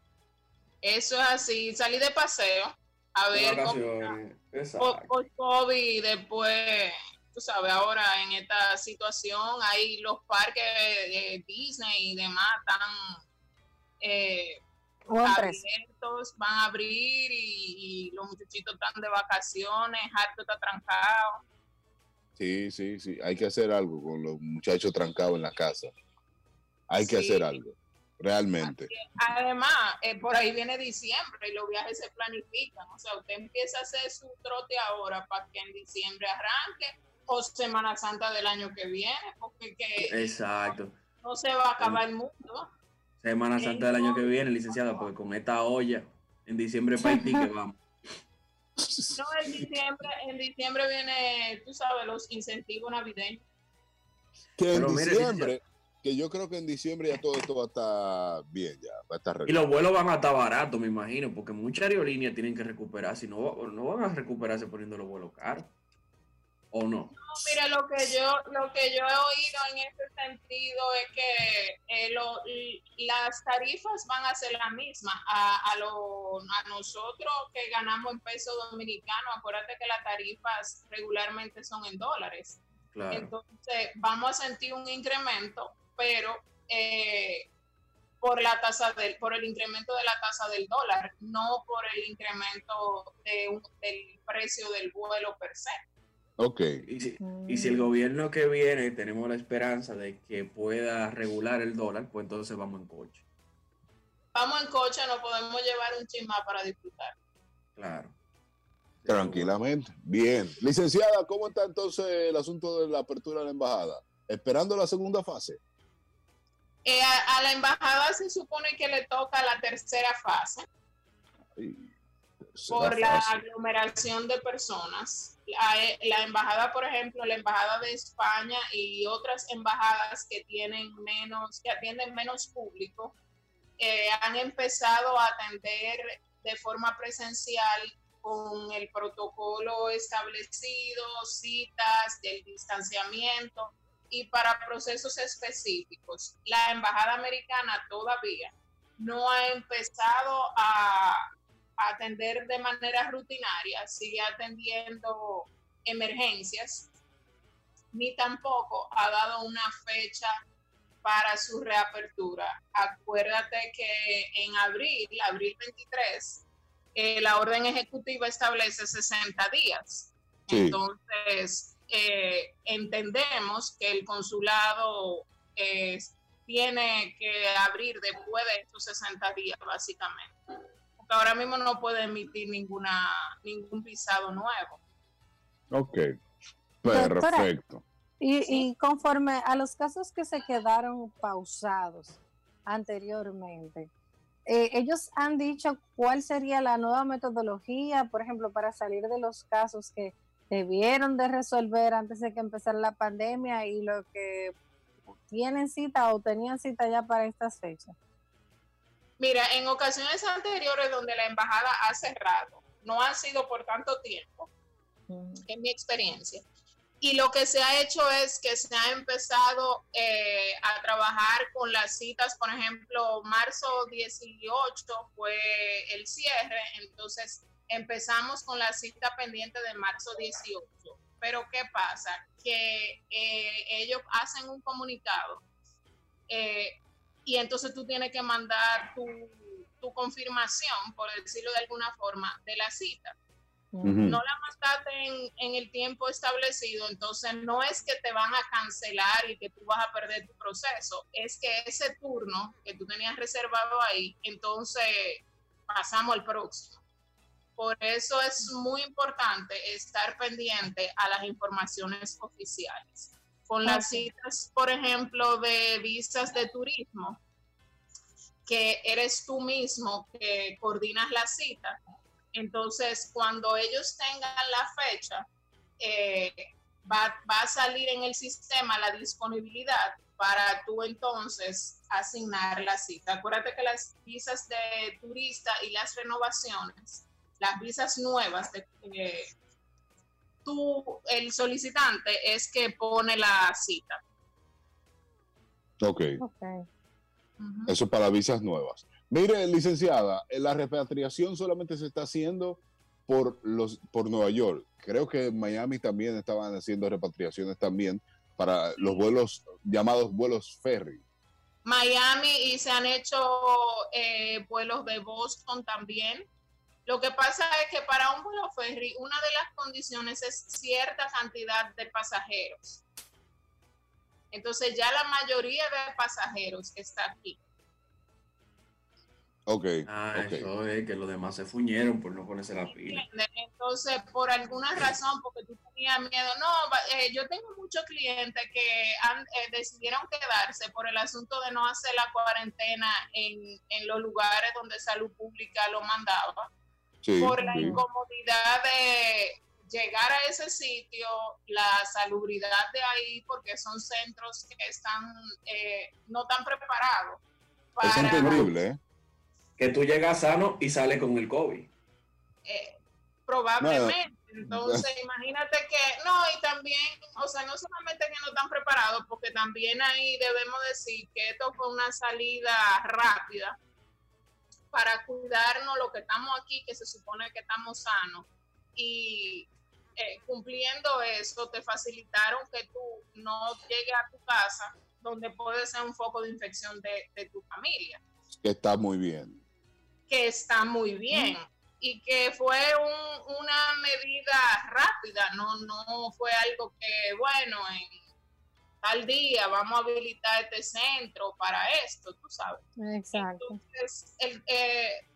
Eso es así, salí de paseo a ver cómo COVID, después, tú sabes, ahora en esta situación, hay los parques de Disney y demás están eh, abiertos, van a abrir y, y los muchachitos están de vacaciones, harto está trancado. Sí, sí, sí. Hay que hacer algo con los muchachos trancados en la casa. Hay que Sí. hacer algo. Realmente. Además, eh, por ahí viene diciembre y los viajes se planifican. O sea, usted empieza a hacer su trote ahora para que en diciembre arranque o Semana Santa del año que viene, porque que Exacto. no se va a acabar el mundo. Semana Santa del año que viene, licenciada, porque con esta olla en diciembre para Haití que vamos. No, en diciembre, en diciembre viene, tú sabes, los incentivos navideños. Que en Pero mire, diciembre, que yo creo que en diciembre ya todo esto va a estar bien, ya va a estar Y los vuelos van a estar baratos, me imagino, porque muchas aerolíneas tienen que recuperarse y no, no van a recuperarse poniendo los vuelos caros. ¿O no? No, mira, lo que yo, lo que yo he oído en ese sentido es que eh, lo- las tarifas van a ser las mismas a, a, lo- a nosotros que ganamos en peso dominicano. Acuérdate que las tarifas regularmente son en dólares. Claro. Entonces, vamos a sentir un incremento, pero eh, por la tasa del, por el incremento de la tasa del dólar, no por el incremento de un- del precio del vuelo per se. Ok. Y si, y si el gobierno que viene tenemos la esperanza de que pueda regular el dólar, pues entonces vamos en coche. Vamos en coche, nos podemos llevar un chisma para disfrutar. Claro. Tranquilamente. Bien. Licenciada, ¿cómo está entonces el asunto de la apertura de la embajada? Esperando la segunda fase. Eh, a, a la embajada se supone que le toca la tercera fase Ay, tercera por la fase. aglomeración de personas. La, eh, la embajada, por ejemplo, la embajada de España y otras embajadas que tienen menos, que atienden menos público, eh, han empezado a atender de forma presencial con el protocolo establecido, citas del distanciamiento y para procesos específicos. La embajada americana todavía no ha empezado a, atender de manera rutinaria, sigue atendiendo emergencias, ni tampoco ha dado una fecha para su reapertura. Acuérdate que en abril, abril 23, eh, la orden ejecutiva establece 60 días. Sí. Entonces, eh, entendemos que el consulado eh, tiene que abrir después de estos 60 días, básicamente. Porque ahora mismo no puede emitir ninguna, ningún visado nuevo. Ok, perfecto. Y, y conforme a los casos que se quedaron pausados anteriormente, eh, ellos han dicho cuál sería la nueva metodología, por ejemplo, para salir de los casos que debieron de resolver antes de que empezara la pandemia y lo que tienen cita o tenían cita ya para estas fechas. Mira, en ocasiones anteriores donde la embajada ha cerrado, no ha sido por tanto tiempo, en mi experiencia. Y lo que se ha hecho es que se ha empezado eh, a trabajar con las citas, por ejemplo, marzo 18 fue el cierre, entonces empezamos con la cita pendiente de marzo 18. Pero ¿qué pasa? Que eh, ellos hacen un comunicado eh, y entonces tú tienes que mandar tu, tu confirmación, por decirlo de alguna forma, de la cita Ujú. no la mandaste en, en el tiempo establecido, entonces no es que te van a cancelar y que tú vas a perder tu proceso, es que ese turno que tú tenías reservado ahí, entonces pasamos al próximo. Por eso es muy importante estar pendiente a las informaciones oficiales. Con las citas, por ejemplo, de visas de turismo, que eres tú mismo que coordinas la cita, entonces, cuando ellos tengan la fecha, eh, va, va a salir en el sistema la disponibilidad para tú entonces asignar la cita. Acuérdate que las visas de turista y las renovaciones, las visas nuevas, de, eh, tú, el solicitante es que pone la cita. Ok, Ok. Ujú. eso para visas nuevas. Mire, licenciada, eh, la repatriación solamente se está haciendo por los por Nueva York. Creo que en Miami también estaban haciendo repatriaciones también para los vuelos llamados vuelos ferry. Miami y se han hecho eh, vuelos de Boston también. Lo que pasa es que para un vuelo ferry, una de las condiciones es cierta cantidad de pasajeros. Entonces ya la mayoría de pasajeros está aquí. Ok, Ah, eso es que los demás se fuñeron por no ponerse la pila. Entonces, por alguna razón, porque tú tenías miedo, no, va- eh, yo tengo muchos clientes que han, eh, decidieron quedarse por el asunto de no hacer la cuarentena en, en los lugares donde salud pública lo mandaba. Sí, por la sí. incomodidad de llegar a ese sitio, la salubridad de ahí, porque son centros que están eh, no tan preparados Es para entendible, ¿eh? Que tú llegas sano y sales con el COVID. eh, probablemente. Entonces, imagínate que, no, y también, o sea, no solamente que no están preparados, porque también ahí debemos decir que esto fue una salida rápida para cuidarnos lo que estamos aquí, que se supone que estamos sanos. Y eh, cumpliendo eso, te facilitaron que tú no llegues a tu casa, donde puede ser un foco de infección de, de tu familia Que está muy bien. que está muy bien y que fue un- una medida rápida, no, no fue algo que, bueno, en tal día vamos a habilitar este centro para esto, tú sabes. Exacto. Entonces, el, eh,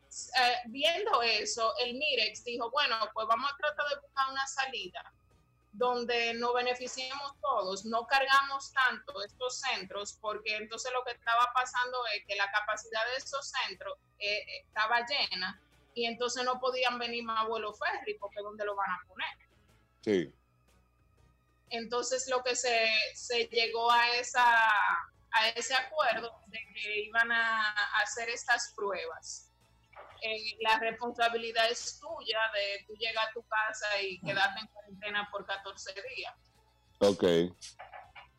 eh, viendo eso, el MIREX dijo, bueno, pues vamos a tratar de buscar una salida donde nos beneficiemos todos, no cargamos tanto estos centros, porque entonces lo que estaba pasando es que la capacidad de esos centros eh, estaba llena y entonces no podían venir más vuelos ferry, porque ¿dónde lo van a poner? Sí, Entonces lo que se, se llegó a, esa, a ese acuerdo de que iban a hacer estas pruebas. Eh, la responsabilidad es tuya de tú llegar a tu casa y quedarte en cuarentena por 14 días. ok.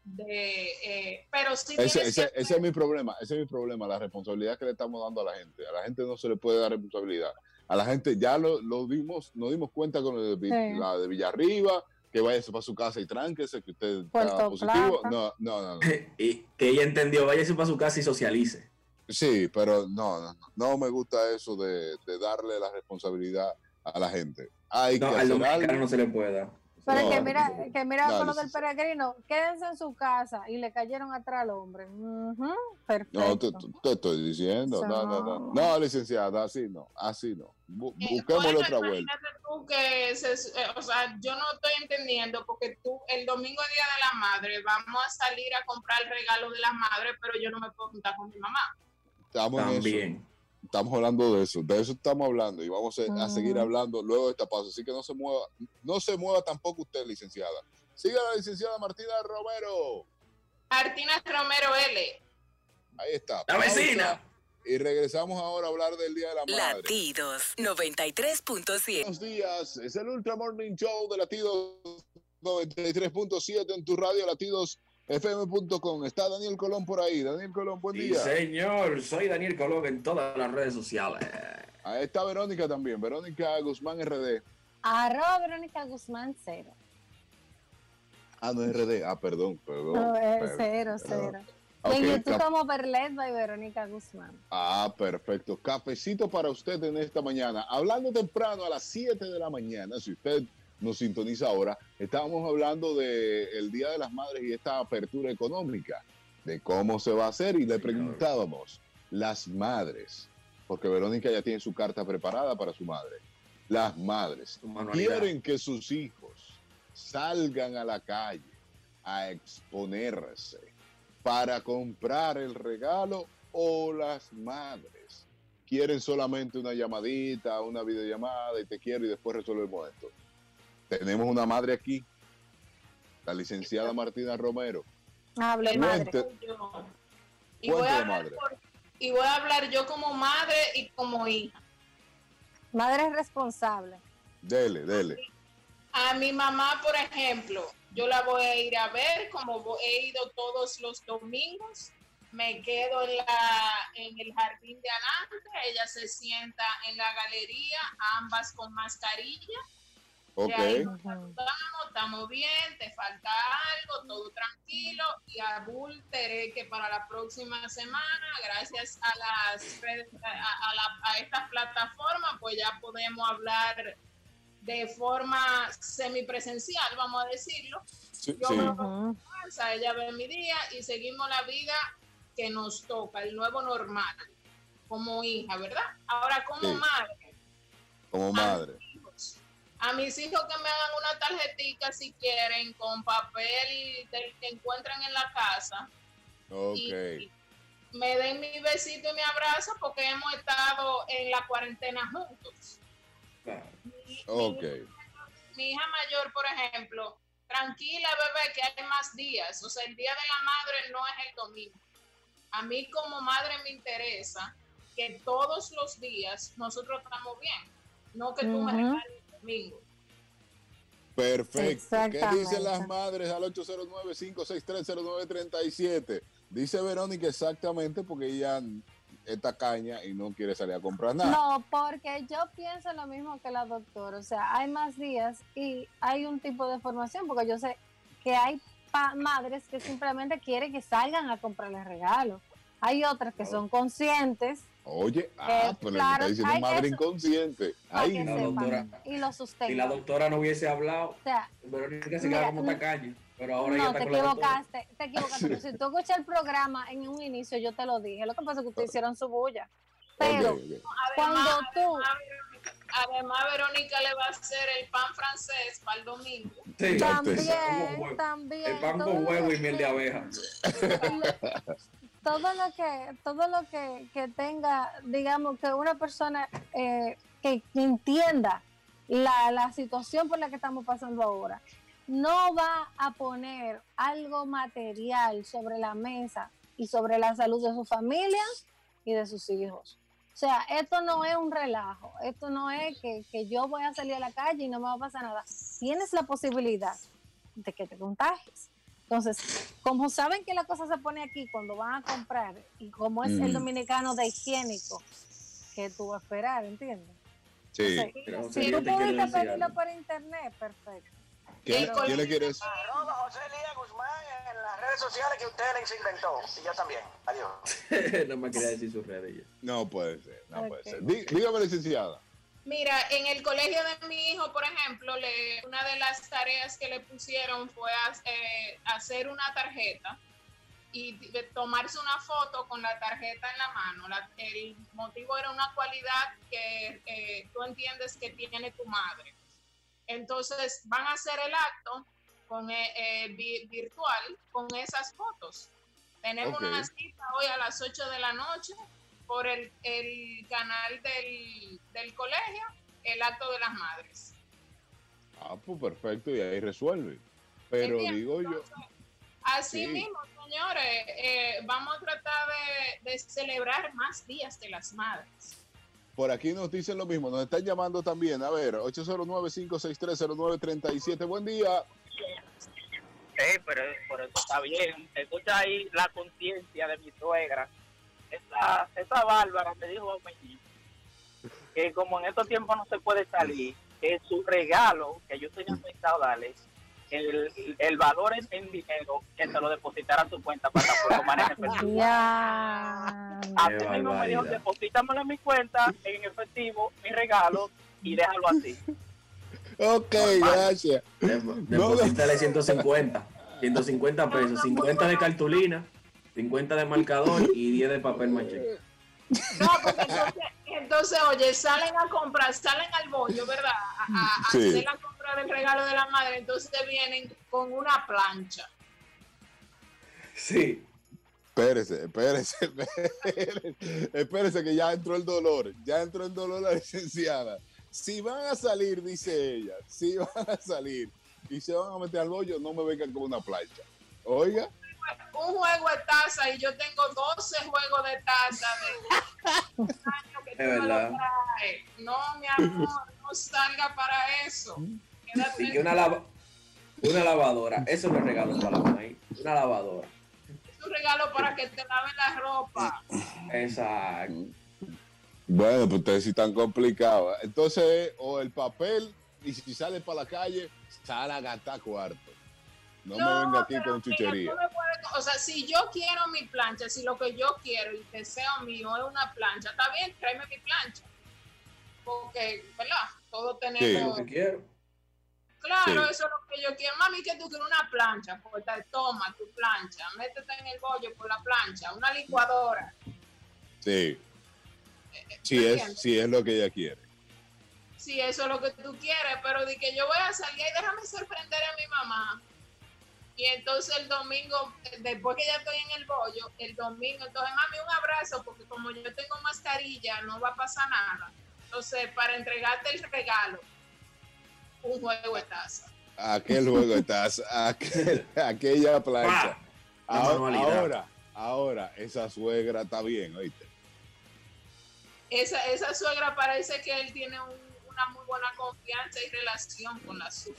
De, eh, pero sí Ese, tienes ese- que- ese es mi problema, ese es mi problema, la responsabilidad que le estamos dando a la gente. A la gente no se le puede dar responsabilidad. A la gente ya lo, lo dimos, nos dimos cuenta con de Sí. la de Villarriba, que vaya para su casa y tránquese, que usted está Puerto positivo. Plata. No, no, no, no. y que ella entendió, váyase para su casa y socialice. Sí, pero no, no, no, no me gusta eso de, de darle la responsabilidad a la gente. Hay No, que al hacer algo. no se le puede dar. Pero No, que mira, que mira con lo del peregrino, quédense en su casa y le cayeron atrás al hombre. Ujú, perfecto. No, te, estoy diciendo. No, no, no. No, licenciada, así no. Así no. Bu- Eh, Busquémosle bueno, otra vuelta. imagínate tú que, se- eh, o sea, yo no estoy entendiendo porque tú, el domingo Día de la Madre, vamos a salir a comprar el regalo de las madres, pero yo no me puedo juntar con mi mamá. Estamos en eso. Estamos hablando de eso. De eso estamos hablando y vamos a, a seguir Ujú. hablando luego de esta pausa. Así que no se mueva. No se mueva tampoco usted, licenciada. Siga la licenciada Martina Romero. Martina Romero L. Ahí está. La Pausa. vecina. Y regresamos ahora a hablar del Día de la Madre. Latidos 93.7. Buenos días, es el Ultra Morning Show de Latidos 93.7 en tu radio latidosfm.com. Está Daniel Colón por ahí. Daniel Colón, buen Sí, día. señor. Soy Daniel Colón en todas las redes sociales. Ahí está Verónica también, Verónica Guzmán RD. Arroba Verónica Guzmán cero. Ah, no es RD. Ah, perdón, perdón. No, es cero, cero. Y Ok, en YouTube como Berlet by Verónica Guzmán. Ah, perfecto. Cafecito para usted en esta mañana. Hablando temprano a las 7 de la mañana, si usted nos sintoniza ahora, estábamos hablando del Día de las Madres y esta apertura económica, de cómo se va a hacer y le preguntábamos, las madres, porque Verónica ya tiene su carta preparada para su madre, las madres, quieren que sus hijos salgan a la calle a exponerse para comprar el regalo o las madres quieren solamente una llamadita, una videollamada y te quiero y después resolvemos esto. Tenemos una madre aquí, la licenciada Martina Romero. Hable madre. Y voy, a madre. por- y voy a hablar yo como madre y como hija. Madre responsable. Dele, dele. A mi mamá, por ejemplo, yo la voy a ir a ver, como he ido todos los domingos. Me quedo en, la, en el jardín de adelante, ella se sienta en la galería, ambas con mascarilla. Ok. Ahí Ujú. Estamos, estamos bien, te falta algo, todo tranquilo. Y abulteré que para la próxima semana, gracias a las a, a la- a estas plataformas, pues ya podemos hablar de forma semipresencial, vamos a decirlo. Sí, Yo sí. me- Ujú. Pasa, ella ve mi día y seguimos la vida que nos toca, el nuevo normal, como hija, ¿verdad? Ahora, como Sí. madre, Como madre. A mis hijos que me hagan una tarjetita si quieren con papel del que encuentran en la casa Ok. y me den mi besito y mi abrazo porque hemos estado en la cuarentena juntos. Mi- Ok. Mi, mi hija mayor, por ejemplo, tranquila bebé que hay más días, o sea, el día de la madre no es el domingo. A mí como madre me interesa que todos los días nosotros estamos bien, no que tú me regales domingo. Perfecto. ¿Qué dicen las madres al 809-5630937? Dice Verónica exactamente porque ella es tacaña y no quiere salir a comprar nada. No, porque yo pienso lo mismo que la doctora. O sea, hay más días y hay un tipo de formación, porque yo sé que hay pa- madres que simplemente quieren que salgan a comprarles regalos. Hay otras que son conscientes Oye, ah, Eh, pero claro, le está diciendo madre eso. inconsciente. la no. doctora. y lo Si la doctora no hubiese hablado, O sea, Verónica se queda como tacaña. Pero ahora ella no, está te con la doctora. equivocaste, te equivocaste. si tú escuchas el programa en un inicio, yo te lo dije. Lo que pasa es que ustedes hicieron su bulla. Pero cuando Además, tú, además, Verónica le va a hacer el pan francés para el domingo. Sí, también, también. El pan con huevo y miel de abeja. Todo lo que todo lo que, que tenga digamos que una persona eh, que, entienda la, la situación por la que estamos pasando ahora no va a poner algo material sobre la mesa y sobre la salud de su familia y de sus hijos. O sea, esto no es un relajo, esto no es que, que yo voy a salir a la calle y no me va a pasar nada. Tienes la posibilidad de que te contagies. Entonces, como saben que la cosa se pone aquí cuando van a comprar y como es el Mm. dominicano de higiénico, que tú vas a esperar, ¿entiendes? Sí. Entonces, si tú te quiero pudiste pedirlo por internet, perfecto. ¿Quién, El quién le quiere decir? Arroba José Lía Guzmán en las redes sociales que usted les inventó. Y yo también. Adiós. no me quería decir sus redes ella. No puede ser, no puede ser. Dí- dígame, licenciada. Mira, en el colegio de mi hijo, por ejemplo, le, una de las tareas que le pusieron fue a- eh, hacer una tarjeta y de- tomarse una foto con la tarjeta en la mano. La- el motivo era una cualidad que eh, tú entiendes que tiene tu madre. Entonces van a hacer el acto con, eh, vi- virtual con esas fotos. Tenemos una cita hoy a las 8 de la noche por el, el canal del, del colegio, el acto de las madres. Ah, pues perfecto, y ahí resuelve. Pero digo yo, Así Sí. mismo, señores, eh, vamos a tratar de, de celebrar más días de las madres. por aquí nos dicen lo mismo, nos están llamando también. A ver, 809-5630937. Buen día. Sí, pero, pero eso está bien. Escucha ahí la conciencia de mi suegra. Esa, esa bárbara me dijo a que como en estos tiempos no se puede salir, que su regalo que yo tenía pensado darle, el, el valor en, en dinero, que se lo depositara a su cuenta para que lo maneje efectivo. Ya. Así Qué mismo me dijo, deposítamelo en mi cuenta, en efectivo, mi regalo, y déjalo así. Ok, Normal. gracias. Dep- Deposítale 150. 150 pesos. 50 de cartulina, 50 de marcador y 10 de papel maché. No, porque entonces, entonces, oye, salen a comprar, salen al bollo, ¿verdad? A, a- a Sí. hacer la compra del regalo de la madre, entonces vienen con una plancha. Sí. Espérese, espérese, espérese, espérese que ya entró el dolor, ya entró el dolor la licenciada. Si van a salir, dice ella, si van a salir y se van a meter al bollo, no me vengan con una plancha. Oiga, Un juego de taza y yo tengo 12 juegos de taza de año que tú lo verdad. traes. No, mi amor, no salga para eso. Quédate Y que una, lava- una lavadora. Eso es regalo para la maíz. Una lavadora. es un regalo para que te laven la ropa. Exacto. bueno, pues ustedes sí están complicados. Entonces, o el papel, y si sale para la calle, sale a gastar cuarto. No, me venga aquí con mira, chuchería. puedes- o sea, si yo quiero mi plancha, si lo que yo quiero y deseo mío es una plancha, está bien, tráeme mi plancha. Porque, ¿verdad? Todos Lo tenemos. que quiero. Claro, Sí. eso es lo que yo quiero. Mami, que tú quieres una plancha, pues toma tu plancha, métete en el bollo por la plancha, una licuadora. Sí, sí ¿entiendes? es, sí es lo que ella quiere. Si eso es lo que tú quieres, pero de que yo voy a salir y déjame sorprender a mi mamá. Y entonces el domingo, después que ya estoy en el bollo, el domingo, entonces mami, un abrazo, porque como yo tengo mascarilla, no va a pasar nada. Entonces, para entregarte el regalo, un juego de taza. Aquel juego de taza, aquel- aquella plancha. Ahora, manualidad. ahora, ahora, esa suegra está bien, oíste. Esa, esa suegra parece que él tiene un- una muy buena confianza y relación con la suya.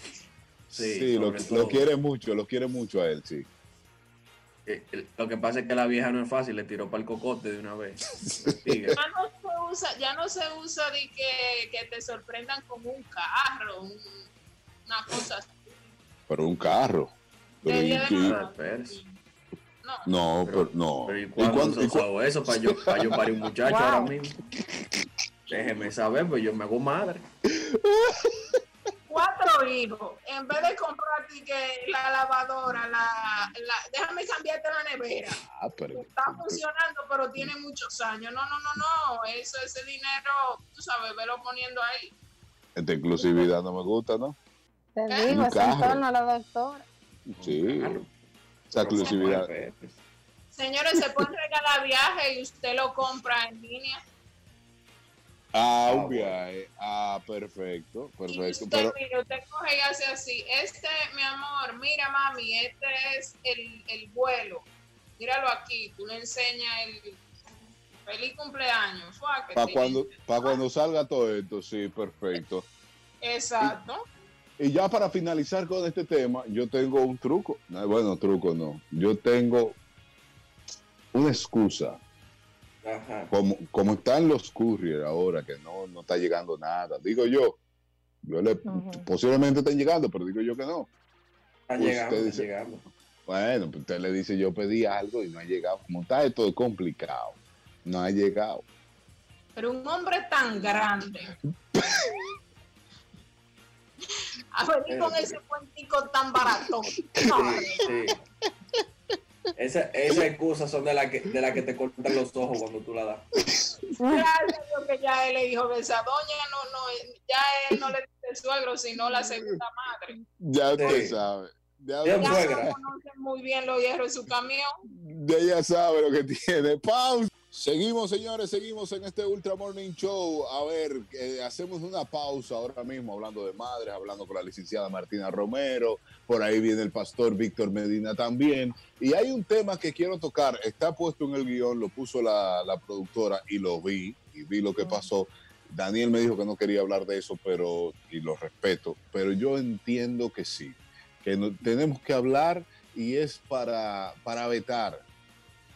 Sí, Sí, lo, quiere mucho, lo quiere mucho a él, sí. Eh, Lo que pasa es que la vieja no es fácil, le tiró para el cocote de una vez. Ya no se usa, ya no se usa de que, que te sorprendan con un carro, un- una cosa así. Pero un carro. Pero ¿y. Espérese. No, Pero- pero no. Pero ¿y ¿Y cuándo y eso para yo, para yo parir un muchacho Wow. ahora mismo? Déjeme saber, pues yo me hago madre. cuatro hijos. En vez de comprarte que la lavadora, la, la- déjame cambiarte la nevera. Ah, pero- Está funcionando, pero tiene muchos años. No, no, no, no. Eso, ese dinero, tú sabes, velo poniendo ahí. Esta inclusividad no me gusta, ¿no? Te digo, es en carro. torno a la doctora. Sí, esa exclusividad. Pues, Señores, se pueden regalar viaje y usted lo compra en línea. Ah, Ah, un viaje. Ah, perfecto, Y perfecto. Pero, mire, usted coge y hace así. Este, mi amor, mira, mami, este es el, el vuelo. Míralo aquí. Tú le enseñas el feliz cumpleaños. Para cuando, pa' cuando salga todo esto, sí, perfecto. Exacto. Y ya para finalizar con este tema, yo tengo un truco. No, Bueno, truco no. Yo tengo una excusa. Ajá. Como, como están los courier ahora, que no, no está llegando nada. Digo yo, yo le, posiblemente estén llegando, pero digo yo que no. Están Usted llegando, están dice- llegando. Bueno, pues usted le dice, yo pedí algo y no ha llegado. Como está esto complicado, no ha llegado. Pero un hombre tan grande. A venir con ese cuentico tan barato. Sí. Esa- Esas excusas son de las que, de la que te cortan los ojos cuando tú la das. gracias a que ya él le dijo de esa doña, no, no, ya él no le dice suegro, sino la segunda madre. Ya usted Sí. sabe. Ya, Ya no conocen muy bien los hierros de su camión. ya ella sabe lo que tiene. Pausa. Seguimos, señores, seguimos en este Ultra Morning Show. A ver, eh, hacemos una pausa ahora mismo hablando de madres, hablando con la licenciada Martina Romero. Por ahí viene el pastor Víctor Medina también. Y hay un tema que quiero tocar. Está puesto en el guion, lo puso la, la productora y lo vi. Y vi lo que pasó. Daniel me dijo que no quería hablar de eso, pero, y lo respeto, pero yo entiendo que sí, que no- tenemos que hablar y es para, para vetar,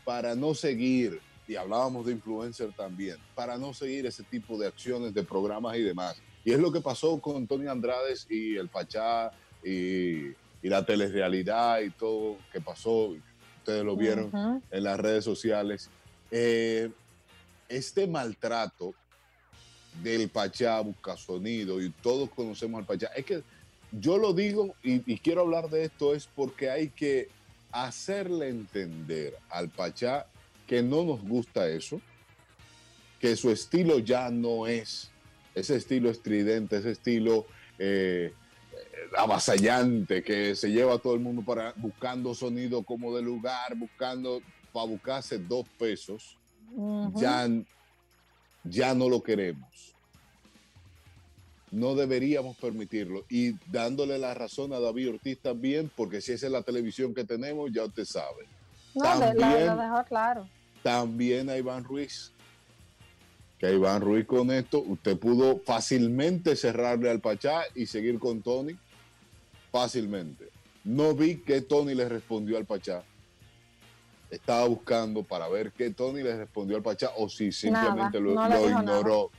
para no seguir, y hablábamos de influencer también, para no seguir ese tipo de acciones, de programas y demás. Y es lo que pasó con Tony Andrades y el Pachá y, y la telerrealidad y todo que pasó, ustedes lo vieron en las redes sociales. Eh, este maltrato del Pachá, Buscasonido, y todos conocemos al Pachá, es que yo lo digo y, y quiero hablar de esto es porque hay que hacerle entender al Pachá que no nos gusta eso, que su estilo ya no es ese estilo estridente, ese estilo eh, avasallante que se lleva a todo el mundo para buscando sonido como de lugar, buscando para buscarse dos pesos, ya, ya no lo queremos. No deberíamos permitirlo. Y dándole la razón a David Ortiz también, porque si esa es la televisión que tenemos, ya usted sabe. No, de- la- también- lo dejó claro. También a Iván Ruiz. Que Iván Ruiz con esto, usted pudo fácilmente cerrarle al Pachá y seguir con Tony. Fácilmente. No vi que Tony le respondió al Pachá. Estaba buscando para ver qué Tony le respondió al Pachá o si simplemente lo, no ignoró.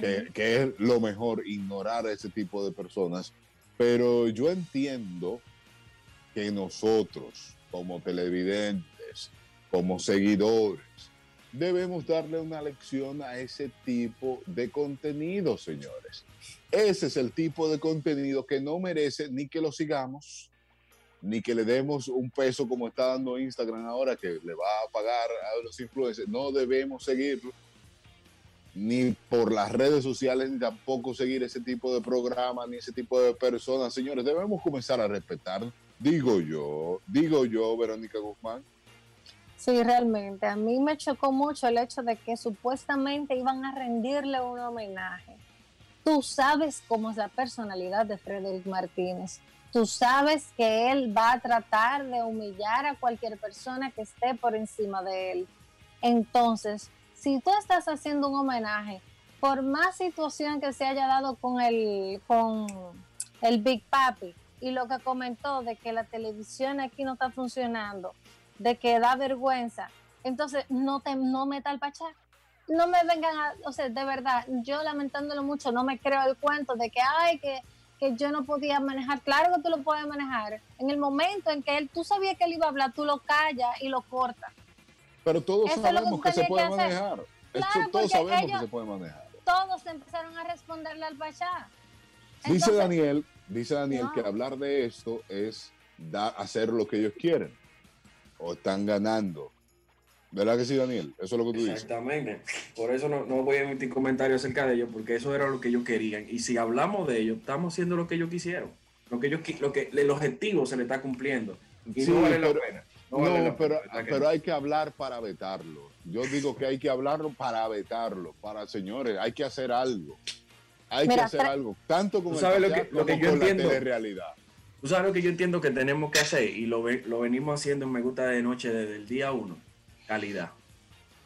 Que, que es lo mejor, ignorar a ese tipo de personas. Pero yo entiendo que nosotros, como televidentes, como seguidores, debemos darle una lección a ese tipo de contenido, señores. Ese es el tipo de contenido que no merece ni que lo sigamos, ni que le demos un peso como está dando Instagram ahora, que le va a pagar a los influencers. No debemos seguirlo, ni por las redes sociales, ni tampoco seguir ese tipo de programas, ni ese tipo de personas. Señores, debemos comenzar a respetar, digo yo, digo yo, Verónica Guzmán. Sí, realmente. A mí me chocó mucho el hecho de que supuestamente iban a rendirle un homenaje. Tú sabes cómo es la personalidad de Frederick Martínez. Tú sabes que él va a tratar de humillar a cualquier persona que esté por encima de él. Entonces, si tú estás haciendo un homenaje, por más situación que se haya dado con el, con el Big Papi y lo que comentó de que la televisión aquí no está funcionando, de que da vergüenza, entonces no te no meta al pachá. No me vengan a, o sea, de verdad, yo lamentándolo mucho, no me creo el cuento de que, ay, que, que yo no podía manejar. Claro que tú lo puedes manejar. En el momento en que él, tú sabías que él iba a hablar, tú lo callas y lo cortas. Pero todos Eso que sabemos que, se puede que manejar. Claro, todos porque sabemos ellos- que se puede manejar. Todos empezaron a responderle al pachá. Dice Daniel, dice Daniel que hablar de esto es dar, hacer lo que ellos quieren. O están ganando. ¿Verdad que sí, Daniel? Eso es lo que tú dices. Exactamente. Por eso no, no voy a emitir comentarios acerca de ellos, porque eso era lo que ellos querían. Y si hablamos de ellos, estamos haciendo lo que ellos quisieron. Lo que ellos, lo que, el objetivo se le está cumpliendo. Y Sí, no vale la pero- pena. No, vale No, la pero, pena, ¿verdad que pero hay que hablar para vetarlo. Yo digo que hay que hablarlo para vetarlo. Para, señores, hay que hacer algo. Hay que hacer algo. Tanto con Tú el sabes lo que- lo que como yo la entiendo. telerrealidad. Tú sabes lo que yo entiendo que tenemos que hacer y lo, lo venimos haciendo en Me Gusta de Noche desde el día uno. Calidad.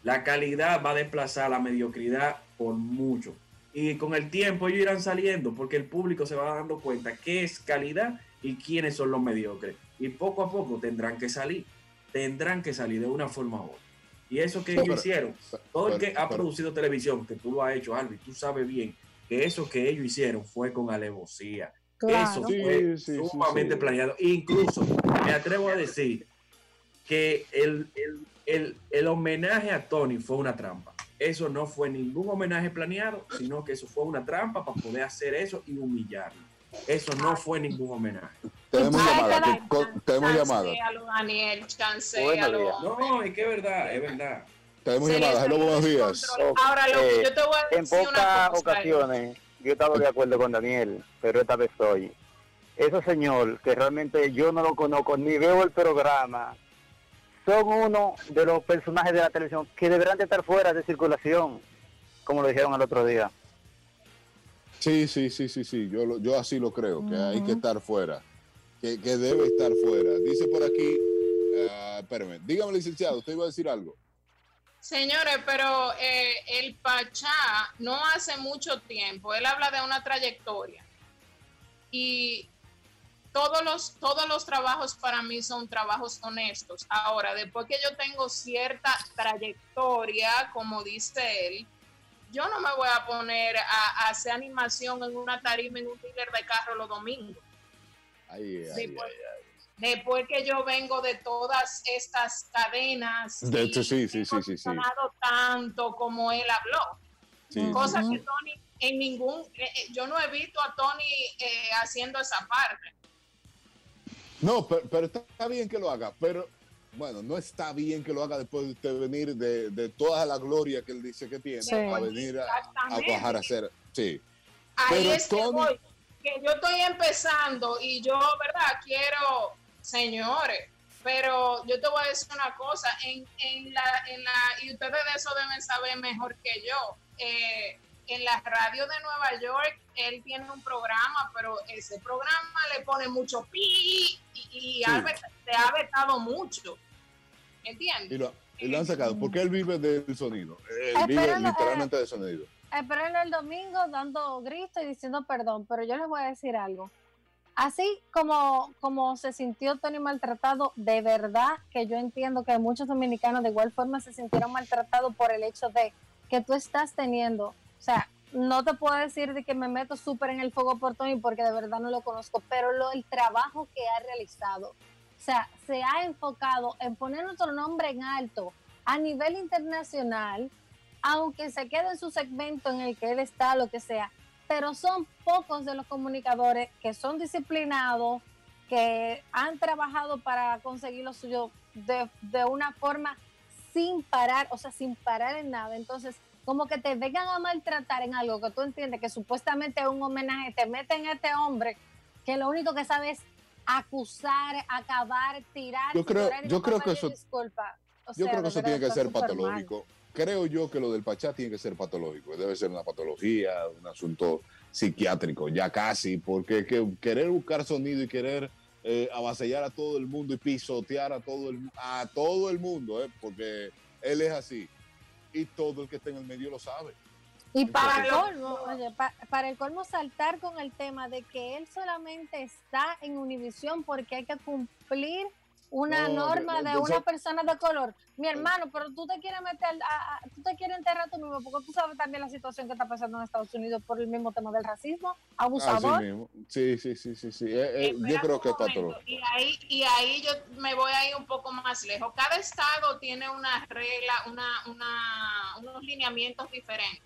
La calidad va a desplazar la mediocridad por mucho. Y con el tiempo ellos irán saliendo porque el público se va dando cuenta qué es calidad y quiénes son los mediocres. Y poco a poco tendrán que salir. Tendrán que salir de una forma u otra. Y eso que ellos pero- hicieron, todo el pero- que ha pero- producido televisión, que tú lo has hecho, Albi, tú sabes bien que eso que ellos hicieron fue con alevosía. claro. Eso Sí, fue sí, sí, sumamente sí. planeado. Incluso me atrevo a decir que el, el- el- el homenaje a Tony fue una trampa. eso no fue ningún homenaje planeado, sino que eso fue una trampa para poder hacer eso y humillarlo. Eso no fue ningún homenaje. Tenemos llamada. Tenemos llamada. Daniel. No, es que es verdad, es verdad. Tenemos Se le llamada. Hello, buenos de días. Ahora, lo que Eh, yo te voy a En decir una pocas ocasiones yo he estado de acuerdo con Daniel, pero esta vez soy. Ese señor, que realmente yo no lo conozco ni veo el programa, son uno de los personajes de la televisión que deberán de estar fuera de circulación, como lo dijeron el otro día. Sí, sí, sí, sí, sí. Yo, lo- yo así lo creo, que hay que estar fuera. Que, que debe estar fuera. Dice por aquí, ah, espérame, dígame, licenciado, usted iba a decir algo. Señores, pero eh, el Pachá no hace mucho tiempo, él habla de una trayectoria y todos los, todos los trabajos para mí son trabajos honestos. Ahora, después que yo tengo cierta trayectoria, como dice él, yo no me voy a poner a, a hacer animación en una tarima en un dealer de carro los domingos. Ay, ay, Sí, ay, pues. Después que yo vengo de todas estas cadenas, De hecho, y sí, sí, he sí, sí, sí. tanto como él habló. Sí, Cosa que. Tony, en ningún, eh, eh, yo no he visto a Tony eh, haciendo esa parte. No, pero, pero está bien que lo haga, pero bueno, no está bien que lo haga después de usted venir de, de toda la gloria que él dice que tiene, Sí. a venir a, bajar a hacer. Sí. Ahí Pero es que Tony- voy, que yo estoy empezando y yo, ¿verdad? Quiero, señores, pero yo te voy a decir una cosa, en, en la, en la, y ustedes de eso deben saber mejor que yo, eh, en la radio de Nueva York, él tiene un programa, pero ese programa le pone mucho pi y, y ha vet- se ha vetado mucho, ¿entiendes? Y lo, y lo han sacado, porque él vive del sonido. Él Eh, vive literalmente del sonido. Esperen el domingo dando gritos y diciendo perdón, pero yo les voy a decir algo. Así como, como se sintió Tony maltratado, de verdad que yo entiendo que muchos dominicanos de igual forma se sintieron maltratados por el hecho de que tú estás teniendo, o sea, no te puedo decir de que me meto súper en el fuego por Tony porque de verdad no lo conozco, pero lo, el trabajo que ha realizado, o sea, se ha enfocado en poner nuestro nombre en alto a nivel internacional, aunque se quede en su segmento en el que él está, lo que sea, pero son pocos de los comunicadores que son disciplinados, que han trabajado para conseguir lo suyo de, de una forma sin parar, o sea, sin parar en nada. Entonces, como que te vengan a maltratar en algo que tú entiendes que supuestamente es un homenaje, te meten a este hombre que lo único que sabe es acusar, acabar, tirar. Yo creo- yo creo que eso- disculpa. O Yo sea, creo que eso tiene que ser mal. Creo yo que lo del Pachá tiene que ser patológico. Debe ser una patología, un asunto psiquiátrico, ya casi, porque que querer buscar sonido y querer eh, avasallar a todo el mundo y pisotear a todo el, a todo el mundo, eh, porque él es así. Y todo el que está en el medio lo sabe. Y para el colmo, oye, pa- para el colmo saltar con el tema de que él solamente está en Univisión porque hay que cumplir una No, norma de una persona de color. Mi hermano, pero tú te quieres meter, a- a- tú te quieres enterrar tú mismo, porque tú sabes también la situación que está pasando en Estados Unidos por el mismo tema del racismo, Así abusador. mismo. Sí, sí, sí, sí, sí. Eh, eh, yo Espera creo que es momento, patológico. Y ahí, y ahí yo me voy a ir un poco más lejos. Cada estado tiene una regla, una, una, unos lineamientos diferentes.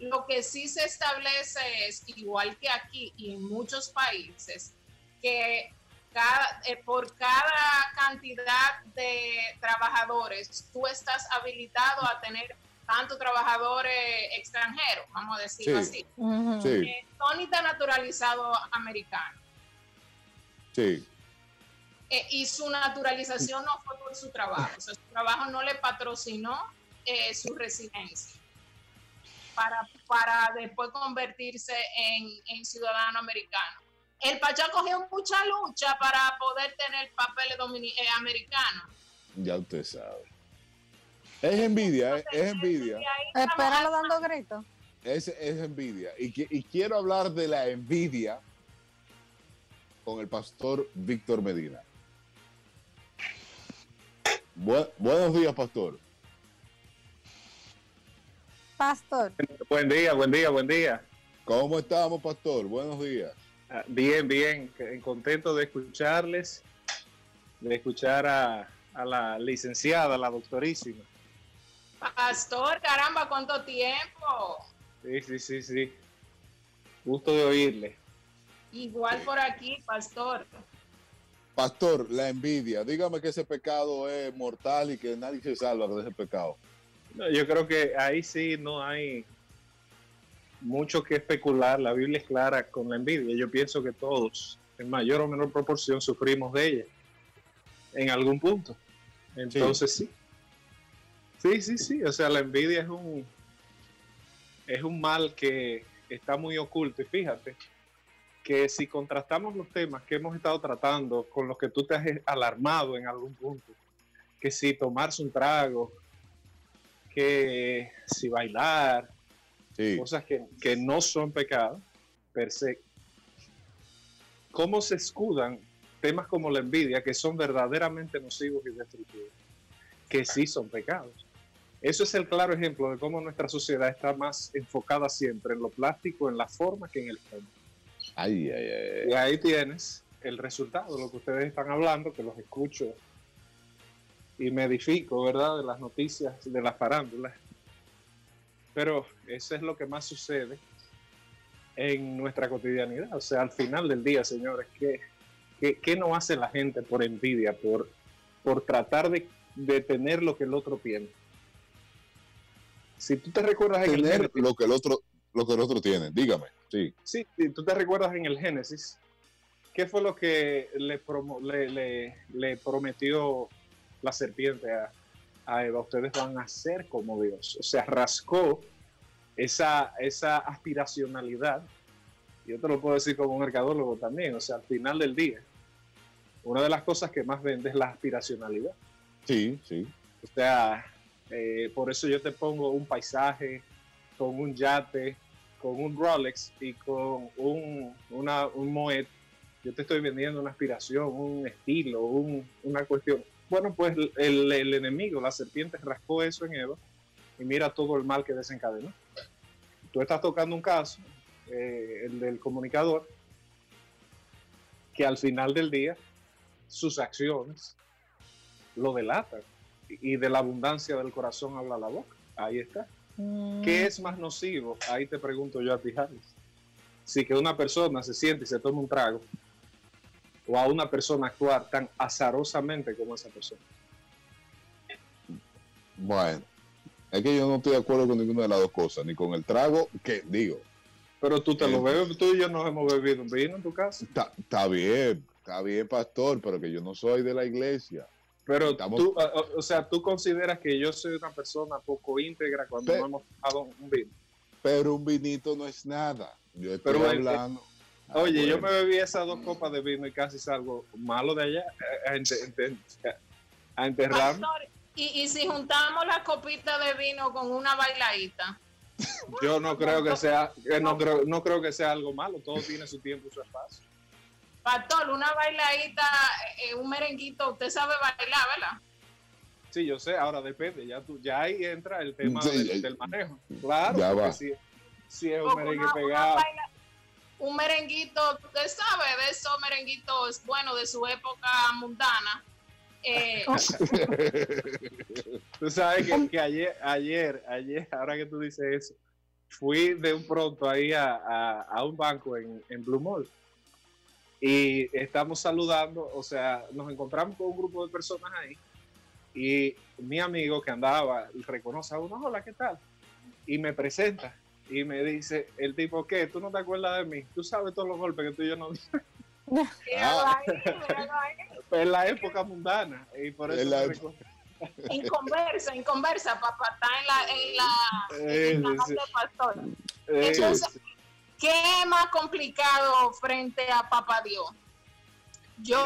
Lo que sí se establece es, igual que aquí y en muchos países, que cada, eh, por cada cantidad de trabajadores tú estás habilitado a tener tanto trabajadores extranjeros, vamos a decirlo Sí. así. Sí, Eh, Tony está naturalizado americano. sí. Eh, y su naturalización no fue por su trabajo, o sea, su trabajo no le patrocinó eh, su residencia para, para después convertirse en, en ciudadano americano. El Pachá cogió mucha lucha para poder tener papeles eh, americanos. Ya usted sabe. Es envidia, eh, es envidia. Ahí estamos- Espéralo dando gritos. Es, es envidia. Y, y quiero hablar de la envidia con el pastor Víctor Medina. Bu- buenos días, pastor. Pastor, Buen día, buen día, buen día. ¿Cómo estamos, pastor? Buenos días. Ah, Bien, bien, contento de escucharles, de escuchar a, a la licenciada, la doctorísima. Pastor, caramba, ¿cuánto tiempo? Sí, sí, sí, sí. Gusto de oírle. Igual por aquí, pastor. Pastor, la envidia. Dígame que ese pecado es mortal y que nadie se salva de ese pecado. No, yo creo que ahí sí no hay mucho que especular. La Biblia es clara con la envidia. Yo pienso que todos, en mayor o menor proporción, sufrimos de ella en algún punto. Entonces sí. Sí, sí, sí. O sea, la envidia es un es un mal que está muy oculto. Y fíjate que si contrastamos los temas que hemos estado tratando con los que tú te has alarmado en algún punto, que si tomarse un trago, que si bailar, cosas que, que no son pecados per se, ¿cómo se escudan temas como la envidia, que son verdaderamente nocivos y destructivos, que sí son pecados? Eso es el claro ejemplo de cómo nuestra sociedad está más enfocada siempre en lo plástico, en la forma, que en el fondo. Ay, ay, ay. Y ahí tienes el resultado de lo que ustedes están hablando, que los escucho y me edifico, ¿verdad?, de las noticias de las farándulas. Pero eso es lo que más sucede en nuestra cotidianidad. O sea, al final del día, señores, ¿qué, qué, qué no hace la gente por envidia, por, por tratar de, de tener lo que el otro tiene? Si tú te recuerdas en el Génesis, lo que el otro, lo que el otro tiene. Dígame. Sí. sí, si tú te recuerdas en el Génesis, ¿qué fue lo que le, promo- le, le- le prometió la serpiente a, a Eva? Ustedes van a ser como Dios. O sea, rascó esa, esa aspiracionalidad. Yo te lo puedo decir como mercadólogo también. O sea, al final del día, una de las cosas que más vende es la aspiracionalidad. Sí, sí. O sea, eh, por eso yo te pongo un paisaje con un yate, con un Rolex y con un, una, un Moet. Yo te estoy vendiendo una aspiración, un estilo, un- una cuestión. Bueno, pues el, el enemigo, la serpiente, rascó eso en Eva y mira todo el mal que desencadenó. Tú estás tocando un caso, eh, el del comunicador, que al final del día sus acciones lo delatan y de la abundancia del corazón habla la boca. Ahí está. ¿Qué es más nocivo? Ahí te pregunto yo a ti, Harris. Si que una persona se siente y se toma un trago, o a una persona actuar tan azarosamente como esa persona. Bueno. Es que yo no estoy de acuerdo con ninguna de las dos cosas, ni con el trago, que digo, Pero tú te Eh, lo bebes, tú y yo nos hemos bebido un vino en tu casa. está, bien, está bien, pastor, pero que yo no soy de la iglesia. Pero Estamos- tú, o- sea, tú consideras que yo soy una persona poco íntegra cuando no hemos tomado un vino. Pero un vinito no es nada. Yo estoy Pero hablando. Oye, yo me bebí esas dos copas de vino y casi salgo malo de allá eh, a, ente- ente- a enterrarme. Pastor, y, y si juntamos la copita de vino con una bailadita. Yo no creo que sea, que no creo, no creo que sea algo malo. Todo tiene su tiempo y su espacio. Pastor, una bailadita, eh, un merenguito, usted sabe bailar, ¿verdad? Sí, yo sé. Ahora depende. Ya tú, ya ahí entra el tema Sí, del, eh, del manejo. Claro. ya porque va. Si, si es un merengue una- una pegado. baila- un merenguito, usted sabe, de esos merenguitos, bueno, de su época mundana. Eh, Tú sabes que, que ayer, ayer, ayer, ahora que tú dices eso, fui de un pronto ahí a, a- a un banco en, en Blue Mall y estamos saludando, o sea, nos encontramos con un grupo de personas ahí y mi amigo que andaba reconoce a uno, hola, ¿qué tal? Y me presenta y me dice, el tipo, ¿qué? ¿Tú no te acuerdas de mí? Tú sabes todos los golpes que tú y yo nos dimos ahí. en la época mundana y por eso En la me época- recuerdo. Inconversa, inconversa, papá, está en la, en la, Eh, en la sí. de pastor. Eh, Entonces, ¿qué es más complicado frente a Papá Dios? Yo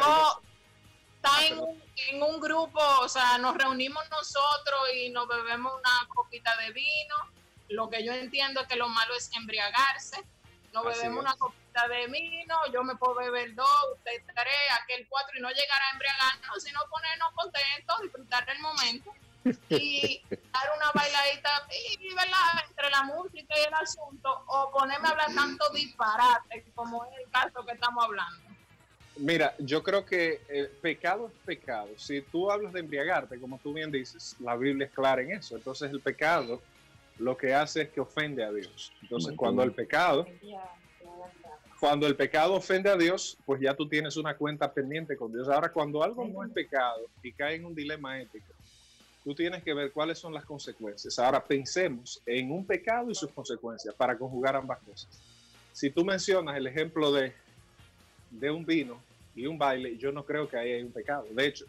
está en un, en un grupo, o sea, nos reunimos nosotros y nos bebemos una copita de vino. Lo que yo entiendo es que lo malo es embriagarse. Así bebemos una copita de vino, yo me puedo beber dos, usted tres, aquel cuatro y no llegar a embriagarnos, sino ponernos contentos, disfrutar el momento y dar una bailadita y, ¿verdad? entre la música y el asunto o ponerme a hablar tanto disparate como es el caso que estamos hablando. Mira, yo creo que el pecado es pecado. Si tú hablas de embriagarte, como tú bien dices, la Biblia es clara en eso. Entonces el pecado lo que hace es que ofende a Dios. Entonces cuando el pecado, cuando el pecado ofende a Dios, pues ya tú tienes una cuenta pendiente con Dios. Ahora cuando algo no es pecado y cae en un dilema ético, tú tienes que ver cuáles son las consecuencias. Ahora pensemos en un pecado y sus consecuencias para conjugar ambas cosas. Si tú mencionas el ejemplo de, de un vino y un baile, yo no creo que ahí hay un pecado. De hecho,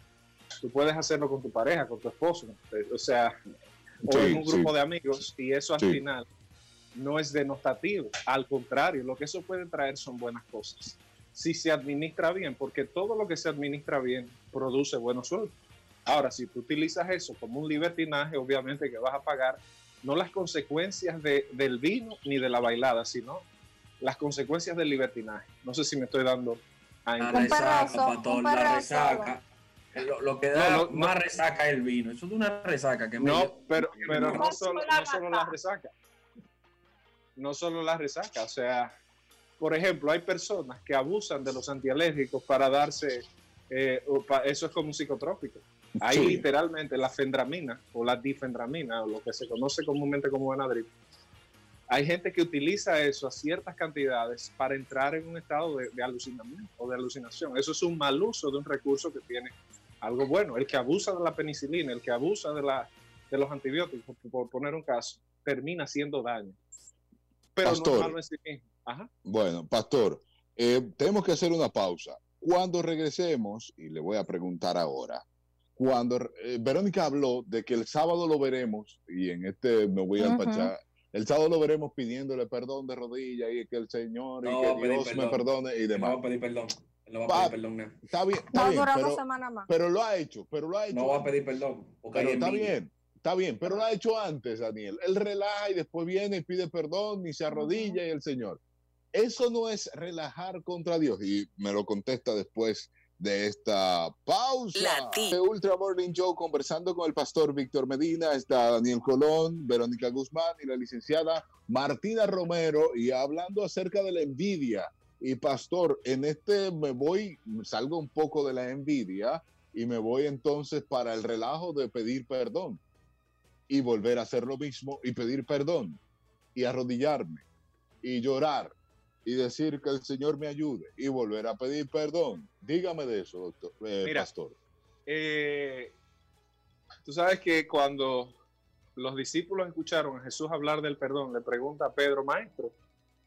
tú puedes hacerlo con tu pareja, con tu esposo, o sea, o Sí, en un grupo sí. de amigos y eso al Sí. final no es denotativo. Al contrario, lo que eso puede traer son buenas cosas. Si se administra bien, porque todo lo que se administra bien produce buenos sueldos. Ahora, si tú utilizas eso como un libertinaje, obviamente que vas a pagar no las consecuencias de- del vino ni de la bailada, sino las consecuencias del libertinaje. No sé si me estoy dando a La entender. un la perrazo. resaca. Lo, lo que da No, no, más resaca es el vino. Eso es una resaca que me- No, pero, pero no, No solo, no solo la resaca. No solo la resaca. O sea, por ejemplo, hay personas que abusan de los antialérgicos para darse. eh, eso es como un psicotrópico. Hay Sí. literalmente la fendramina o la difendramina, o lo que se conoce comúnmente como Benadryl. Hay gente que utiliza eso a ciertas cantidades para entrar en un estado de, de alucinamiento o de alucinación. Eso es un mal uso de un recurso que tiene algo bueno. El que abusa de la penicilina, el que abusa de, la, de los antibióticos, por, por poner un caso, termina haciendo daño. Pero no Pastor. es malo en sí mismo. Ajá. Bueno, Pastor, eh, tenemos que hacer una pausa. Cuando regresemos, y le voy a preguntar ahora, cuando eh, Verónica habló de que el sábado lo veremos, y en este me voy a empachar, el sábado lo veremos pidiéndole perdón de rodillas y que el Señor y No, que pedir Dios me perdone y no demás. a pedir perdón. No va a pedir perdón. no. Está bien, está Va a bien, durar pero, dos semanas más. pero lo ha hecho, pero lo ha hecho. No va a antes. pedir perdón. Porque Pero está envidia. bien, está bien, pero lo ha hecho antes, Daniel. Él relaja y después viene y pide perdón y se arrodilla y el Señor. Eso no es relajar contra Dios. Y me lo contesta después de esta pausa. De Ultra Morning Show conversando con el pastor Víctor Medina, está Daniel Colón, Verónica Guzmán y la licenciada Martina Romero y hablando acerca de la envidia. Y pastor, en este me voy, salgo un poco de la envidia y me voy entonces para el relajo de pedir perdón y volver a hacer lo mismo y pedir perdón y arrodillarme y llorar y decir que el Señor me ayude y volver a pedir perdón. Dígame de eso, doctor, eh, Mira. pastor. Eh, tú sabes que cuando los discípulos escucharon a Jesús hablar del perdón, le pregunta a Pedro, maestro,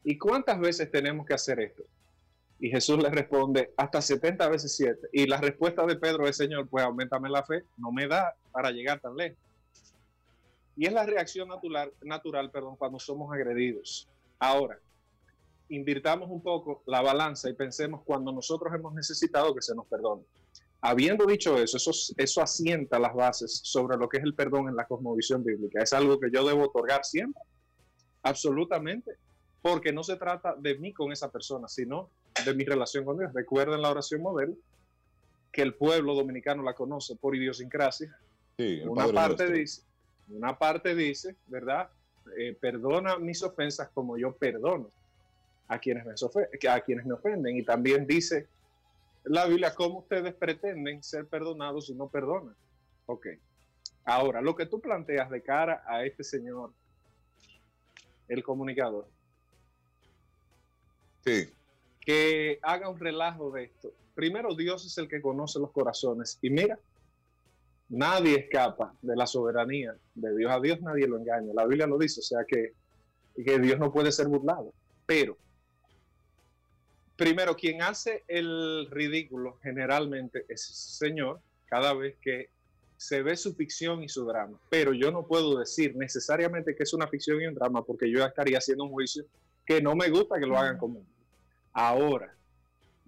¿y cuántas veces tenemos que hacer esto? Y Jesús le responde, hasta 70 veces 7. Y la respuesta de Pedro es, Señor, pues aumentame la fe, no me da para llegar tan lejos. Y es la reacción natural, natural perdón, cuando somos agredidos. Ahora, invirtamos un poco la balanza y pensemos cuando nosotros hemos necesitado que se nos perdone. Habiendo dicho eso, eso, eso asienta las bases sobre lo que es el perdón en la cosmovisión bíblica. Es algo que yo debo otorgar siempre, absolutamente, porque no se trata de mí con esa persona, sino de mi relación con Dios. Recuerden la oración modelo, que el pueblo dominicano la conoce por idiosincrasia. Sí, Una parte nuestro. dice, una parte dice, ¿verdad? Eh, perdona mis ofensas como yo perdono a quienes, me a quienes me ofenden. Y también dice la Biblia cómo ustedes pretenden ser perdonados si no perdonan. Ok. Ahora, lo que tú planteas de cara a este señor, el comunicador, Sí, que haga un relajo de esto. Primero, Dios es el que conoce los corazones. Y mira, nadie escapa de la soberanía de Dios. A Dios nadie lo engaña. La Biblia lo dice, o sea que, que Dios no puede ser burlado. Pero, primero, quien hace el ridículo generalmente es el Señor cada vez que se ve su ficción y su drama. Pero yo no puedo decir necesariamente que es una ficción y un drama porque yo estaría haciendo un juicio que no me gusta que lo hagan conmigo. Ahora,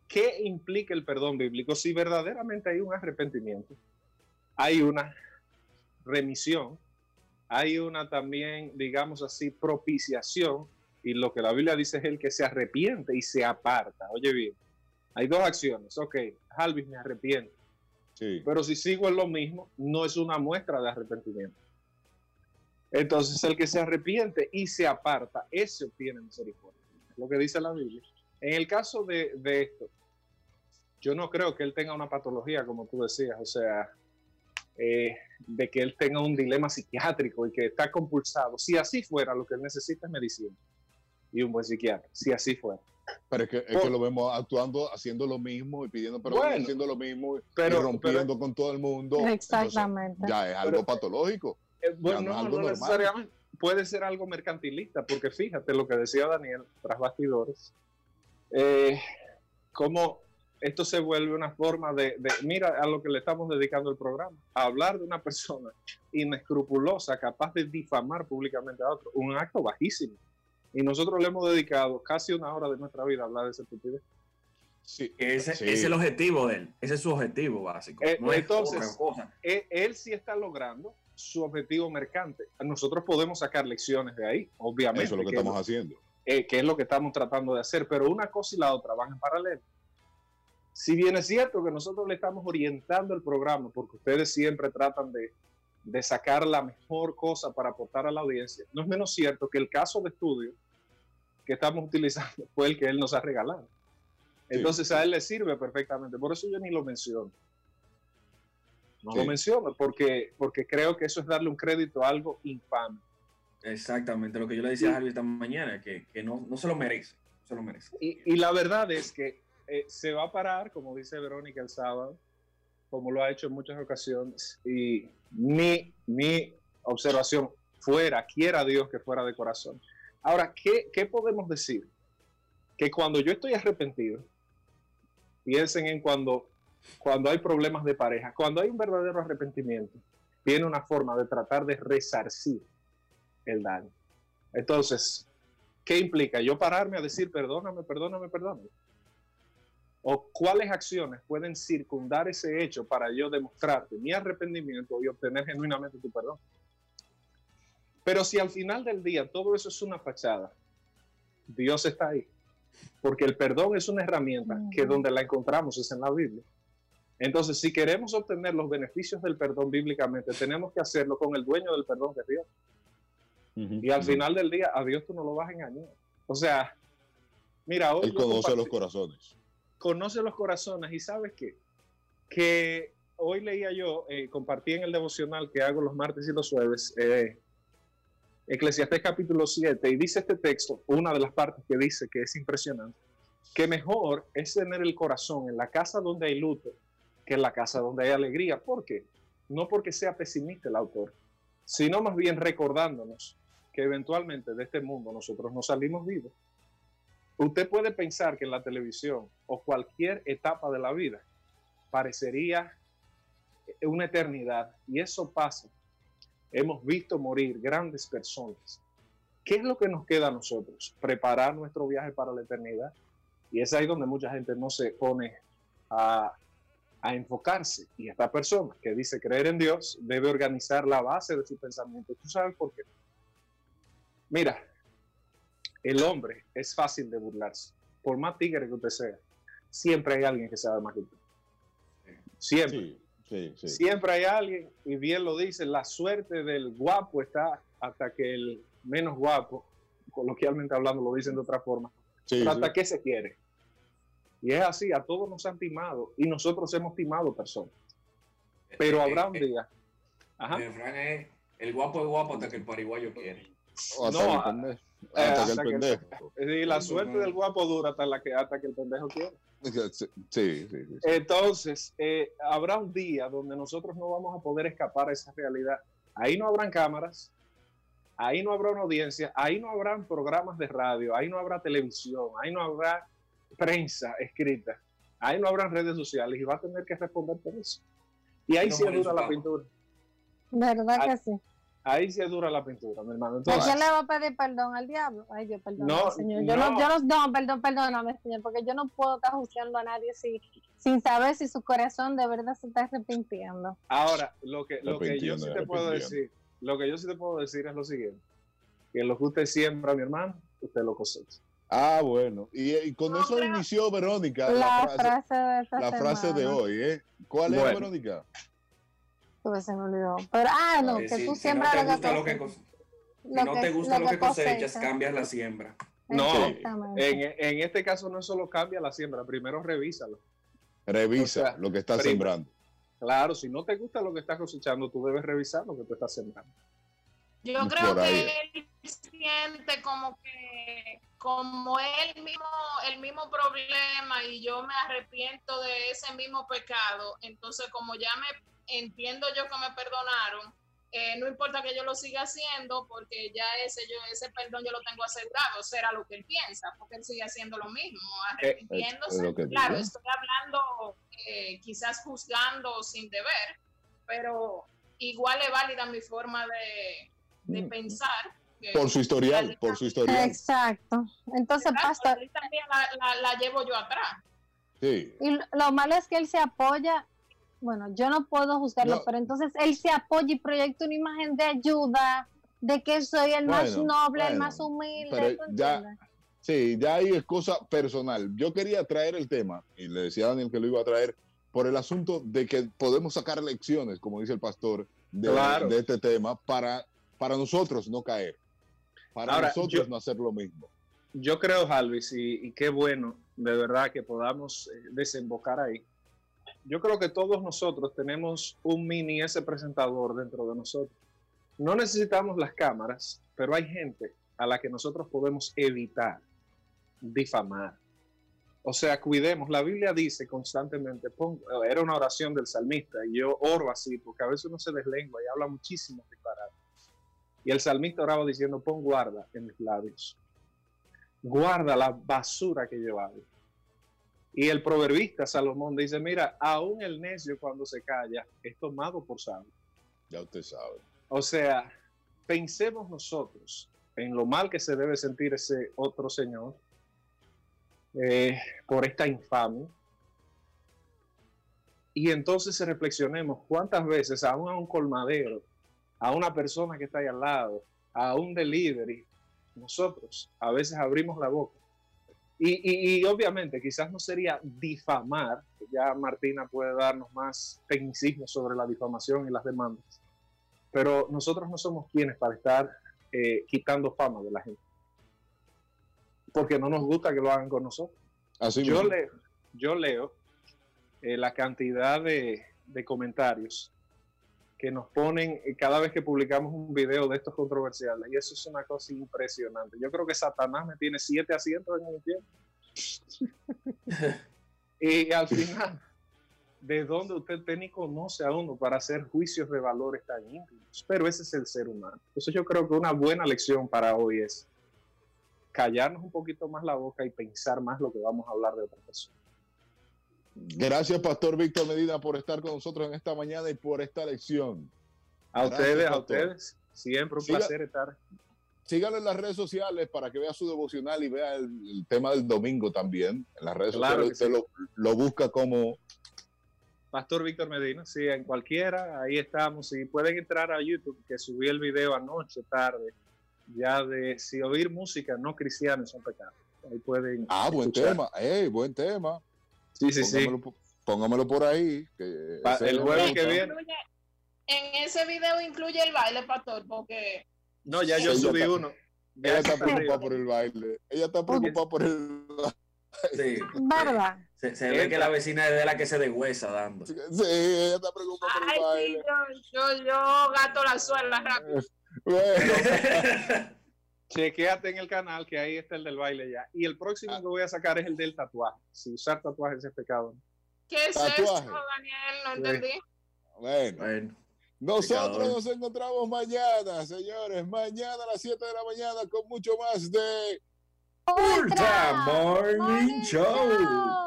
¿qué implica el perdón bíblico? Si verdaderamente hay un arrepentimiento, hay una remisión, hay una también, digamos así, propiciación, y lo que la Biblia dice es el que se arrepiente y se aparta. Oye bien, hay dos acciones. Ok, Alvis me arrepiento, sí. pero si sigo en lo mismo, no es una muestra de arrepentimiento. Entonces, el que se arrepiente y se aparta, ese obtiene misericordia. Es lo que dice la Biblia. En el caso de, de esto, yo no creo que él tenga una patología, como tú decías, o sea, eh, de que él tenga un dilema psiquiátrico y que está compulsado. Si así fuera, lo que él necesita es medicina y un buen psiquiatra, si así fuera. Pero es que, es que lo vemos actuando, haciendo lo mismo y pidiendo perdón, Bueno, haciendo lo mismo pero- y rompiendo con todo el mundo. Exactamente. Entonces, ya es algo Pero- patológico. Eh, bueno, Ya no es algo no normal. necesariamente. Puede ser algo mercantilista, porque fíjate lo que decía Daniel tras bastidores, eh, cómo esto se vuelve una forma de, de- mira a lo que le estamos dedicando el programa, a hablar de una persona inescrupulosa, capaz de difamar públicamente a otro, un acto bajísimo. Y nosotros le hemos dedicado casi una hora de nuestra vida a hablar de ese estupidez. Sí, Ese sí. ese es el objetivo de él. Ese es su objetivo básico. Eh, no entonces, otra cosa. él, él sí está logrando su objetivo mercante. Nosotros podemos sacar lecciones de ahí, obviamente. Eso es lo que que estamos haciendo. Eh, que es lo que estamos tratando de hacer, pero una cosa y la otra van en paralelo. Si bien es cierto que nosotros le estamos orientando el programa, porque ustedes siempre tratan de, de sacar la mejor cosa para aportar a la audiencia, no es menos cierto que el caso de estudio que estamos utilizando fue el que él nos ha regalado. Entonces a él le sirve perfectamente, por eso yo ni lo menciono. No Sí. lo menciono, porque, porque creo que eso es darle un crédito a algo infame. Exactamente, lo que yo le decía a Javi esta mañana, que, que no, no se lo merece. No se lo merece. Y, y la verdad es que eh, se va a parar, como dice Verónica el sábado, como lo ha hecho en muchas ocasiones. Y mi, mi observación fuera, quiera Dios que fuera de corazón. Ahora, ¿qué, qué podemos decir? Que cuando yo estoy arrepentido, piensen en cuando, cuando hay problemas de pareja, cuando hay un verdadero arrepentimiento, tiene una forma de tratar de resarcir el daño. Entonces, ¿qué implica? Yo pararme a decir, perdóname, perdóname, perdóname. ¿O cuáles acciones pueden circundar ese hecho para yo demostrarte mi arrepentimiento y obtener genuinamente tu perdón? Pero si al final del día todo eso es una fachada, Dios está ahí. Porque el perdón es una herramienta que donde la encontramos es en la Biblia. Entonces, si queremos obtener los beneficios del perdón bíblicamente, tenemos que hacerlo con el dueño del perdón que es Dios. Y al final del día, a Dios tú no lo vas a engañar. O sea, mira, hoy Él conoce los corazones. conoce los corazones y sabes qué? Que hoy leía yo, eh, compartí en el devocional que hago los martes y los jueves, eh, Eclesiastés capítulo 7, y dice este texto, una de las partes que dice que es impresionante, que mejor es tener el corazón en la casa donde hay luto que en la casa donde hay alegría. ¿Por qué? No porque sea pesimista el autor, sino más bien recordándonos que eventualmente de este mundo nosotros no salimos vivos. Usted puede pensar que en la televisión o cualquier etapa de la vida parecería una eternidad y eso pasa. Hemos visto morir grandes personas. ¿Qué es lo que nos queda a nosotros? Preparar nuestro viaje para la eternidad. Y es ahí donde mucha gente no se pone a, enfocarse. Y esta persona que dice creer en Dios debe organizar la base de su pensamiento. ¿Tú sabes por qué? Mira, el hombre es fácil de burlarse. Por más tigre que usted sea, siempre hay alguien que sabe más que usted. Siempre. Sí, sí, sí. Siempre hay alguien, y bien lo dice, la suerte del guapo está hasta que el menos guapo, coloquialmente hablando, lo dicen de otra forma, Sí, pero sí. hasta que se quiere. Y es así, a todos nos han timado y nosotros hemos timado personas. Pero habrá un día. Ajá. El es, el guapo es guapo hasta que el pariguayo quiere. O hasta No, que el a- pendejo. eh, Hasta que el hasta que el- pendejo. Y la suerte del guapo dura hasta, la que, hasta que el pendejo quiere. Sí, sí, sí, sí. Entonces, eh, habrá un día donde nosotros no vamos a poder escapar a esa realidad. Ahí no habrán cámaras, ahí no habrá una audiencia, ahí no habrán programas de radio, ahí no habrá televisión, ahí no habrá prensa escrita, ahí no habrán redes sociales y va a tener que responder por eso. Y ahí No sí su la pintura. ¿Verdad Ah, que sí? Ahí sí dura la pintura, mi hermano. ¿A Entonces, quién le va a pedir perdón al diablo? Ay, Dios, perdón, No, señor. Yo no, no. yo no, no, perdón, perdóname, señor, porque yo no puedo estar juzgando a nadie si, sin saber si su corazón de verdad se está arrepintiendo. ahora, lo que, lo que yo sí te puedo decir, lo que yo sí te puedo decir es lo siguiente, que lo que usted siembra, mi hermano, usted lo cosecha. Ah, bueno. Y, y con eso inició Verónica La, la, frase, frase de esta la frase de hoy, ¿eh? ¿Cuál es, Bueno. Verónica? Pues se me olvidó. Pero, ah, no, que si- tú si siembras no te lo gusta que lo que, cosechas. cos- si no te gusta lo que cosechas, cosecha. cambias la siembra. No. En, en este caso no solo cambia la siembra, primero revísalo. Revisa O sea, lo que estás prima. sembrando. Claro, si no te gusta lo que estás cosechando, tú debes revisar lo que tú estás sembrando. Yo Por creo ahí. que él siente como que como él mismo el mismo problema y yo me arrepiento de ese mismo pecado, entonces como ya me entiendo yo que me perdonaron, eh, no importa que yo lo siga haciendo porque ya ese yo ese perdón yo lo tengo asegurado, será lo que él piensa, porque él sigue haciendo lo mismo, arrepintiéndose. es lo claro, digo. estoy hablando eh, quizás juzgando sin deber, pero igual es válida mi forma de, de Mm. pensar. que- Por su historial, por su historial. Exacto. Entonces, Exacto, pastor, ahí también la, la- la llevo yo atrás. Sí. y lo- lo malo es que él se apoya, bueno, yo no puedo juzgarlo, No. pero entonces él se apoya y proyecta una imagen de ayuda, de que soy el más Bueno, noble, el más humilde. pero ¿tú ya-? Sí, ya ahí es cosa personal. Yo quería traer el tema, y le decía a Daniel que lo iba a traer, por el asunto de que podemos sacar lecciones, como dice el pastor, de, Claro. de este tema, para, para nosotros no caer, para Ahora, nosotros yo- no hacer lo mismo. Yo creo, Jalvis, y, y qué bueno de verdad que podamos eh, desembocar ahí. Yo creo que todos nosotros tenemos un mini ese presentador dentro de nosotros. No necesitamos las cámaras, pero hay gente a la que nosotros podemos evitar difamar. O sea, cuidemos. La Biblia dice constantemente, era una oración del salmista, y yo oro así, porque a veces uno se deslengua y habla muchísimos disparates. Y el salmista oraba diciendo, pon guarda en mis labios guarda la basura que yo. Y el proverbista Salomón dice, mira, aún el necio cuando se calla es tomado por sabio. Ya usted sabe. O sea, pensemos nosotros en lo mal que se debe sentir ese otro señor eh, por esta infamia. Y entonces reflexionemos cuántas veces aún a un colmadero, a una persona que está ahí al lado, a un delivery, nosotros a veces abrimos la boca. Y, y- y obviamente quizás no sería difamar, ya Martina puede darnos más tecnicismo sobre la difamación y las demandas, pero nosotros no somos quienes para estar eh, quitando fama de la gente, porque no nos gusta que lo hagan con nosotros. Así Yo mismo. leo, yo leo eh, la cantidad de, de comentarios que nos ponen eh, cada vez que publicamos un video de estos controversiales. Y eso es una cosa impresionante. Yo creo que Satanás me tiene siete asientos en mi pie. y al final, ¿de dónde usted te ni conoce a uno para hacer juicios de valores tan íntimos? Pero ese es el ser humano. Entonces yo creo que una buena lección para hoy es callarnos un poquito más la boca y pensar más lo que vamos a hablar de otra persona. Gracias, Pastor Víctor Medina, por estar con nosotros en esta mañana y por esta lección. A Gracias, ustedes, a ustedes, siempre un Siga- placer estar. Síganlo en las redes sociales para que vea su devocional y vea el, el tema del domingo también. En las redes Claro sociales usted lo, lo busca como Pastor Víctor Medina, sí, en cualquiera, ahí estamos. Y pueden entrar a YouTube, que subí el video anoche, tarde, ya de si oír música no cristiana es un pecado. Ahí pueden. Ah, buen tema. Ey, buen tema. Sí, sí, sí. póngamelo, po- póngamelo por ahí. que Pa- el es jueves que viene. Incluye- en ese video incluye el baile, pastor, porque No, ya yo subí está- uno. Ya Ella está preocupada por el baile. Ella está preocupada por el Sí. ¿Verdad? Se, se ve que la vecina es de la que se deshuesa dando. Sí, ella está preocupada por ay, el sí, baile. yo, yo, yo gato la suela rápido. Bueno, Chequéate en el canal que ahí está el del baile ya. Y el Ah. próximo que voy a sacar es el del tatuaje. Si usar tatuajes es pecado. ¿Qué es Tatuaje. esto, Daniel? No Sí. entendí. bueno. Bueno, Nosotros Pecador. nos encontramos mañana, señores. Mañana a las 7 de la mañana con mucho más de Ultra Morning Show.